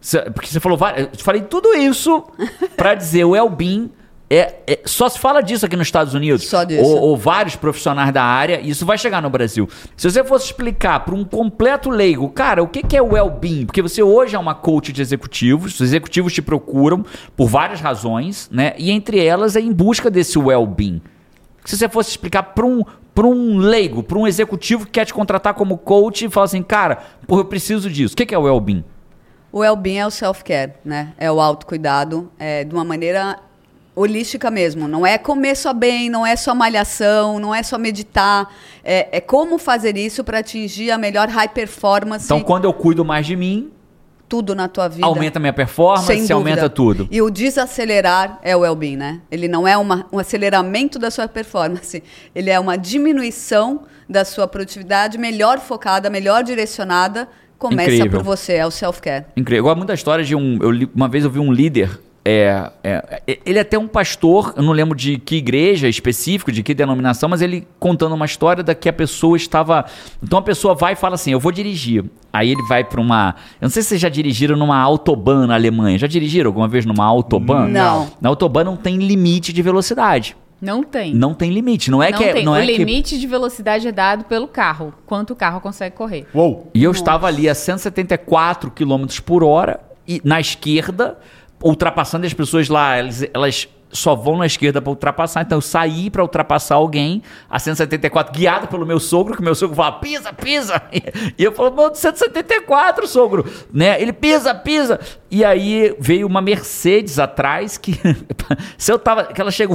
Cê- Porque você falou, várias- eu falei tudo isso pra dizer o Elbin. É, é- só se fala disso aqui nos Estados Unidos. Só disso. Ou, ou vários profissionais da área, e isso vai chegar no Brasil. Se você fosse explicar para um completo leigo, cara, o que, que é o well-being? Porque você hoje é uma coach de executivos, os executivos te procuram por várias razões, né? E entre elas é em busca desse well-being. Se você fosse explicar para um, pra um leigo, para um executivo que quer te contratar como coach e falar assim, cara, porra, eu preciso disso. O que, que é o well-being? O well-being é o self-care, né? É o autocuidado, é de uma maneira holística mesmo. Não é comer só bem, não é só malhação, não é só meditar. É, é como fazer isso para atingir a melhor high performance, Então, quando eu cuido mais de mim, tudo na tua vida. aumenta minha performance, Sem dúvida. aumenta tudo. E o desacelerar é o well-being, né? Ele não é uma, um aceleramento da sua performance. [LAUGHS] Ele é uma diminuição da sua produtividade, melhor focada, melhor direcionada. Começa Incrível. por você, é o self-care. Incrível. Muito da história de um. Eu li- uma vez eu vi um líder. É, é, é, ele é até um pastor, eu não lembro de que igreja específico, de que denominação, mas ele contando uma história da que a pessoa estava. Então a pessoa vai e fala assim: Eu vou dirigir. Aí ele vai para uma. Eu não sei se vocês já dirigiram numa Autobahn na Alemanha. Já dirigiram alguma vez numa Autobahn? Não. Na Autobahn não tem limite de velocidade. Não tem. Não tem limite. Não é não que é- tem. não o é que limite de velocidade é dado pelo carro. Quanto o carro consegue correr. Uou! E eu estava ali a 174 km por hora e na esquerda, ultrapassando as pessoas lá, elas, elas só vão na esquerda para ultrapassar. Então eu saí para ultrapassar alguém a 174, guiado pelo meu sogro, que meu sogro fala, pisa, pisa. [LAUGHS] E eu falo, mano, 174, sogro. Né? Ele pisa, pisa. E aí veio uma Mercedes atrás que [LAUGHS] se eu tava, que ela chega,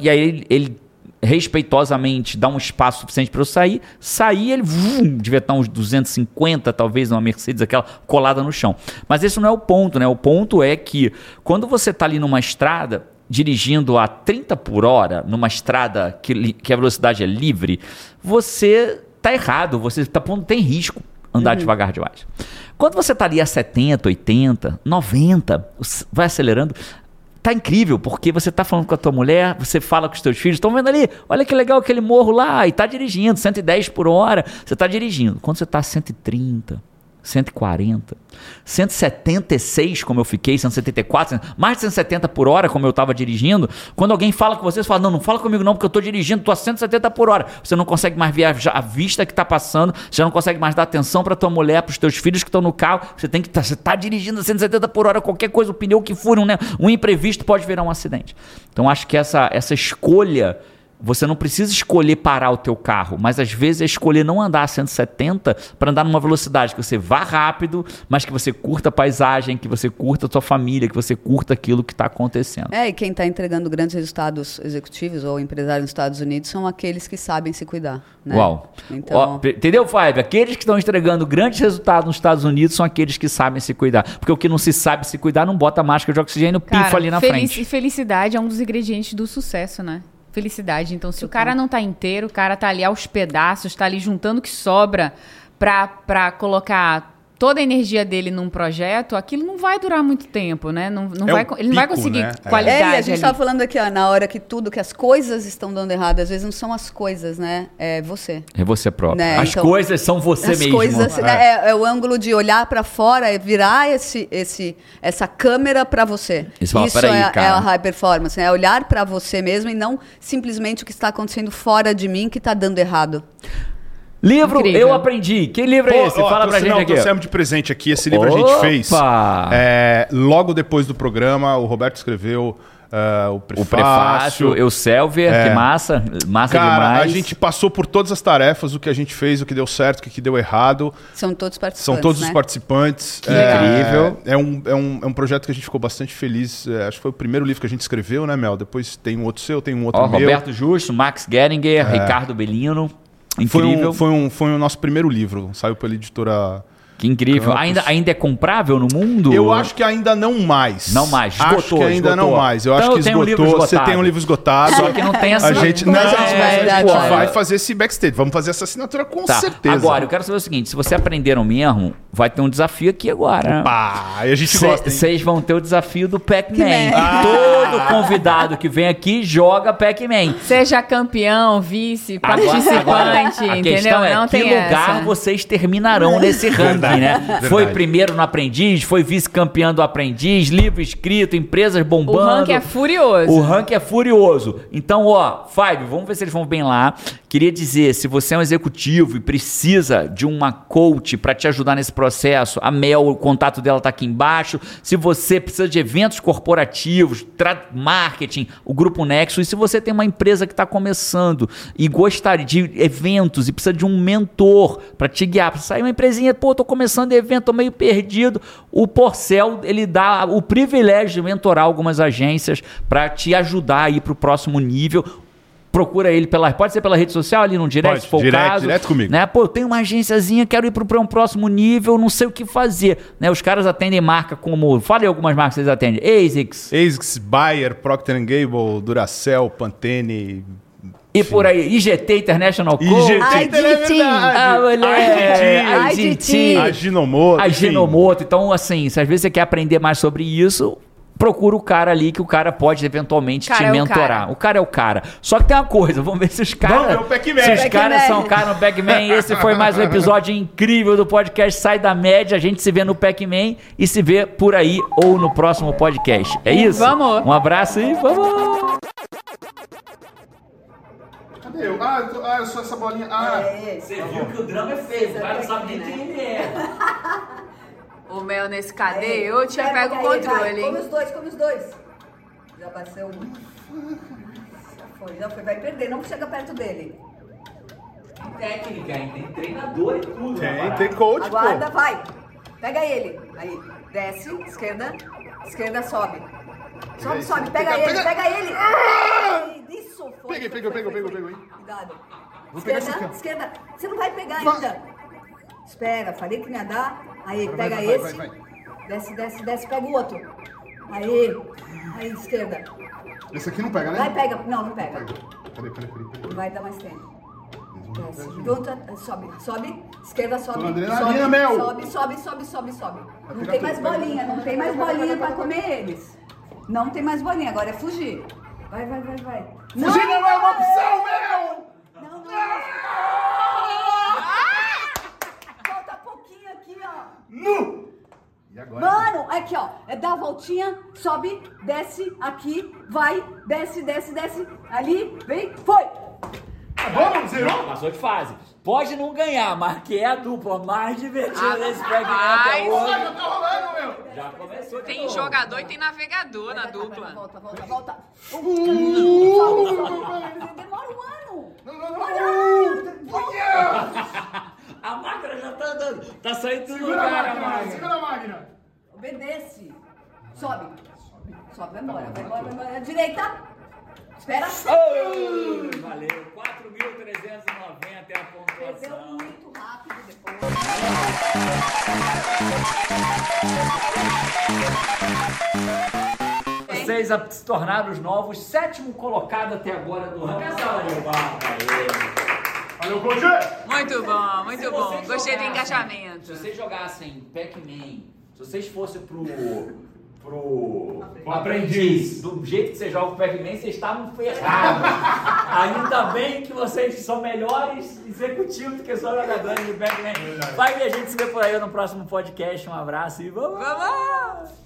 e aí ele, ele respeitosamente dá um espaço suficiente para eu sair. Saí, ele vum, devia estar uns 250, talvez, uma Mercedes, aquela colada no chão. Mas esse não é o ponto, né? O ponto é que quando você está ali numa estrada, dirigindo a 30 por hora, numa estrada que, que a velocidade é livre, você tá errado, você tá pondo, tem risco andar devagar demais. Quando você tá ali a 70, 80, 90, vai acelerando, Tá incrível, porque você tá falando com a tua mulher, você fala com os teus filhos, estão vendo ali, olha que legal aquele morro lá, e tá dirigindo, 110 por hora, você tá dirigindo. Quando você tá a 130, 140, 176, como eu fiquei, 174, mais de 170 por hora, como eu estava dirigindo, quando alguém fala com você, você fala, não, não fala comigo não, porque eu estou dirigindo, tô a 170 por hora. Você não consegue mais ver a, vista que está passando, você não consegue mais dar atenção para tua mulher, para os teus filhos que estão no carro, você tem que tá, você tá dirigindo a 170 por hora, qualquer coisa, o pneu que fura, um, né, um imprevisto pode virar um acidente. Então acho que essa, essa escolha você não precisa escolher parar o teu carro, mas às vezes é escolher não andar a 170 para andar numa velocidade que você vá rápido, mas que você curta a paisagem, que você curta a tua família, que você curta aquilo que está acontecendo. É, e quem está entregando grandes resultados executivos ou empresários nos Estados Unidos são aqueles que sabem se cuidar. Né? Uau. Então, Ó, entendeu, Fábio? Aqueles que estão entregando grandes resultados nos Estados Unidos são aqueles que sabem se cuidar. Porque o que não se sabe se cuidar não bota máscara de oxigênio, pifa Cara, ali na felici- frente. felicidade é um dos ingredientes do sucesso, né? Felicidade. Então, se o cara não tá inteiro, o cara tá ali aos pedaços, tá ali juntando o que sobra pra, pra colocar toda a energia dele num projeto, aquilo não vai durar muito tempo, né? Não, não É vai, ele não vai pico, conseguir né? É. qualidade É, e a gente estava falando aqui, ó, na hora que tudo, que as coisas estão dando errado, às vezes não são as coisas, né? É você. É você próprio. Né, As então, coisas são você as mesmo. coisas é. é o ângulo de olhar para fora, é virar esse, esse, essa câmera para você. Fala, Isso "Peraí, é, é cara." a high performance, é olhar para você mesmo e não simplesmente o que está acontecendo fora de mim que está dando errado. Livro, Incrível. eu aprendi. Que livro é Pô, esse? ó, Fala pra gente não, aqui. trouxemos de presente aqui. Esse livro a gente fez. Opa! É, logo depois do programa, o Roberto escreveu é, o prefácio. O prefácio, É. que massa. Massa Cara, demais. a gente passou por todas as tarefas, o que a gente fez, o que deu certo, o que deu errado. São todos participantes. São todos né? os participantes. Que É, incrível. É um, é, um, é um projeto que a gente ficou bastante feliz. É, acho que foi o primeiro livro que a gente escreveu, né, Mel? Depois tem um outro seu, tem um outro Ó, meu. Roberto Justo, Max Geringer, Ricardo Bellino. Foi Incrível. um, foi, um, foi o nosso primeiro livro. Saiu pela editora. Que incrível. Campos. Ainda, ainda é comprável no mundo? Eu acho que ainda não mais. Não mais, Acho esgotou, que ainda esgotou. não mais. Eu Então acho que eu tenho um livro esgotou. Você tem um livro esgotado. Só que não tem essa... A gente Mas não, é, dar, pô, vai fazer esse backstage. Vamos fazer essa assinatura com Tá, certeza. agora eu quero saber o seguinte, se você aprenderam mesmo, vai ter um desafio aqui agora. Pá, e a gente gosta, hein? Vocês vão ter o desafio do Pac-Man. Pac-Man. Todo convidado que vem aqui joga Pac-Man. Seja campeão, vice, Agora- participante, agora, a entendeu? questão é não que tem lugar essa. vocês terminarão nesse [LAUGHS] ranking, né? Foi primeiro no Aprendiz, foi vice-campeão do Aprendiz, livro escrito, empresas bombando. O ranking é furioso. O ranking é furioso. Então, ó, Five, vamos ver se eles vão bem lá. Queria dizer, se você é um executivo e precisa de uma coach para te ajudar nesse processo, a Mel, o contato dela tá aqui embaixo. Se você precisa de eventos corporativos, tra- marketing, o Grupo Nexo. E se você tem uma empresa que está começando e gostaria de eventos e precisa de um mentor para te guiar, para sair uma empresinha, pô, tô começando evento, tô meio perdido. O Porcel, ele dá o privilégio de mentorar algumas agências para te ajudar a ir para o próximo nível. Procura ele pela. Pode ser pela rede social ali no direct, Pode, se for o direct, caso. direto comigo. Né? Pô, eu tenho uma agenciazinha, quero ir para um próximo nível, não sei o que fazer. Né? Os caras atendem marca como. Fala aí algumas marcas que vocês atendem. ASICS. ASICS, Bayer, Procter Gamble, Duracell, Pantene. E por aí, IGT International Co. IGT, verdade. Ah, moleque. IGT. Didi. A Ginomoto. A enfim. Genomoto. Então, assim, se às vezes você quer aprender mais sobre isso, procura o cara ali que o cara pode eventualmente Cara te é o mentorar. cara. O cara é o cara. Só que tem uma coisa, vamos ver se os caras. Vamos ver o Pac-Man. Se os caras são cara no Pac-Man. Esse foi mais um episódio incrível do podcast Sai da Média. A gente se vê no Pac-Man e se vê por aí ou no próximo podcast. É isso? Vamos. Um abraço e vamos! Cadê eu? Ah, eu, tô- ah, eu sou essa bolinha. Ah, É, Você viu que o drama é feio, o cara não sabe nem quem ele é. [LAUGHS] O mel nesse cadê? Aí, Eu tinha pega pego o aí, vai, controle, Come os dois, come os dois. Já bateu um. Já foi, já foi. Vai perder, não chega perto dele. Tem técnica, hein? Tem treinador e tudo. tem, tem coach, Aguarda, pô. vai. Pega ele. Aí, desce, esquerda, esquerda, sobe. Sobe, sobe, pega, Pega, ele, pega. pega ele. Isso, foi. Peguei, foi, peguei, foi, peguei. Cuidado. Vou pegar Esquerda, ó. esquerda. Você não vai pegar Vai. ainda. Espera, falei que não ia dar. Aí, Vai, pega vai, vai, esse. vai, Desce, desce, desce, pega o outro. Aí, aí, esquerda. Esse aqui não pega, né? Vai, pega. Não, não pega. Cadê? Não vai dar mais tempo. Desce. Pronto, sobe, sobe. Esquerda, sobe. Sobe, meu. sobe, sobe, sobe, sobe, sobe. Não tem mais vai. bolinha, não tem mais bolinha pra comer eles. Não tem mais bolinha, agora é fugir. Vai, vai, vai, vai. Fugir não é uma opção, meu! Não, não. Falta pouquinho aqui, ó. Nu! E agora? Mano, aqui ó, é dar a voltinha, sobe, desce, aqui, vai, desce, desce, desce, ali, vem, foi! Tá bom? Zerou? Passou de fase. Pode não ganhar, mas que é a dupla mais divertida Ah, desse fragmento é Olha, hoje. eu tô rolando, meu! Já começou de Tem novo. jogador e tem navegador na Vai, vai, vai, dupla. Volta, volta, volta. Uh. Demora um ano. Não, não, não! Olha! A máquina já tá andando. Tá saindo tudo Segura a lugar, máquina, máquina. segura a máquina! Obedece. Sobe. Sobe, vai embora, vai embora, vai embora. Direita. Espera. Oh, valeu. 4.390 é a Perdeu pontuação. muito rápido depois. Vocês a- se tornaram os novos sétimo colocado até agora do ranking. Essa hora Valeu, coach! Muito bom, muito bom. Gostei do engajamento. Se vocês jogassem Pac-Man, se vocês fossem pro. pro. aprendiz. Do jeito que você joga o Pac-Man, vocês estavam ferrados. [LAUGHS] Ainda bem que vocês são melhores executivos do que só jogadores de Pac-Man. Vai ver a gente se vê por aí no próximo podcast. Um abraço e vamos! Vamos!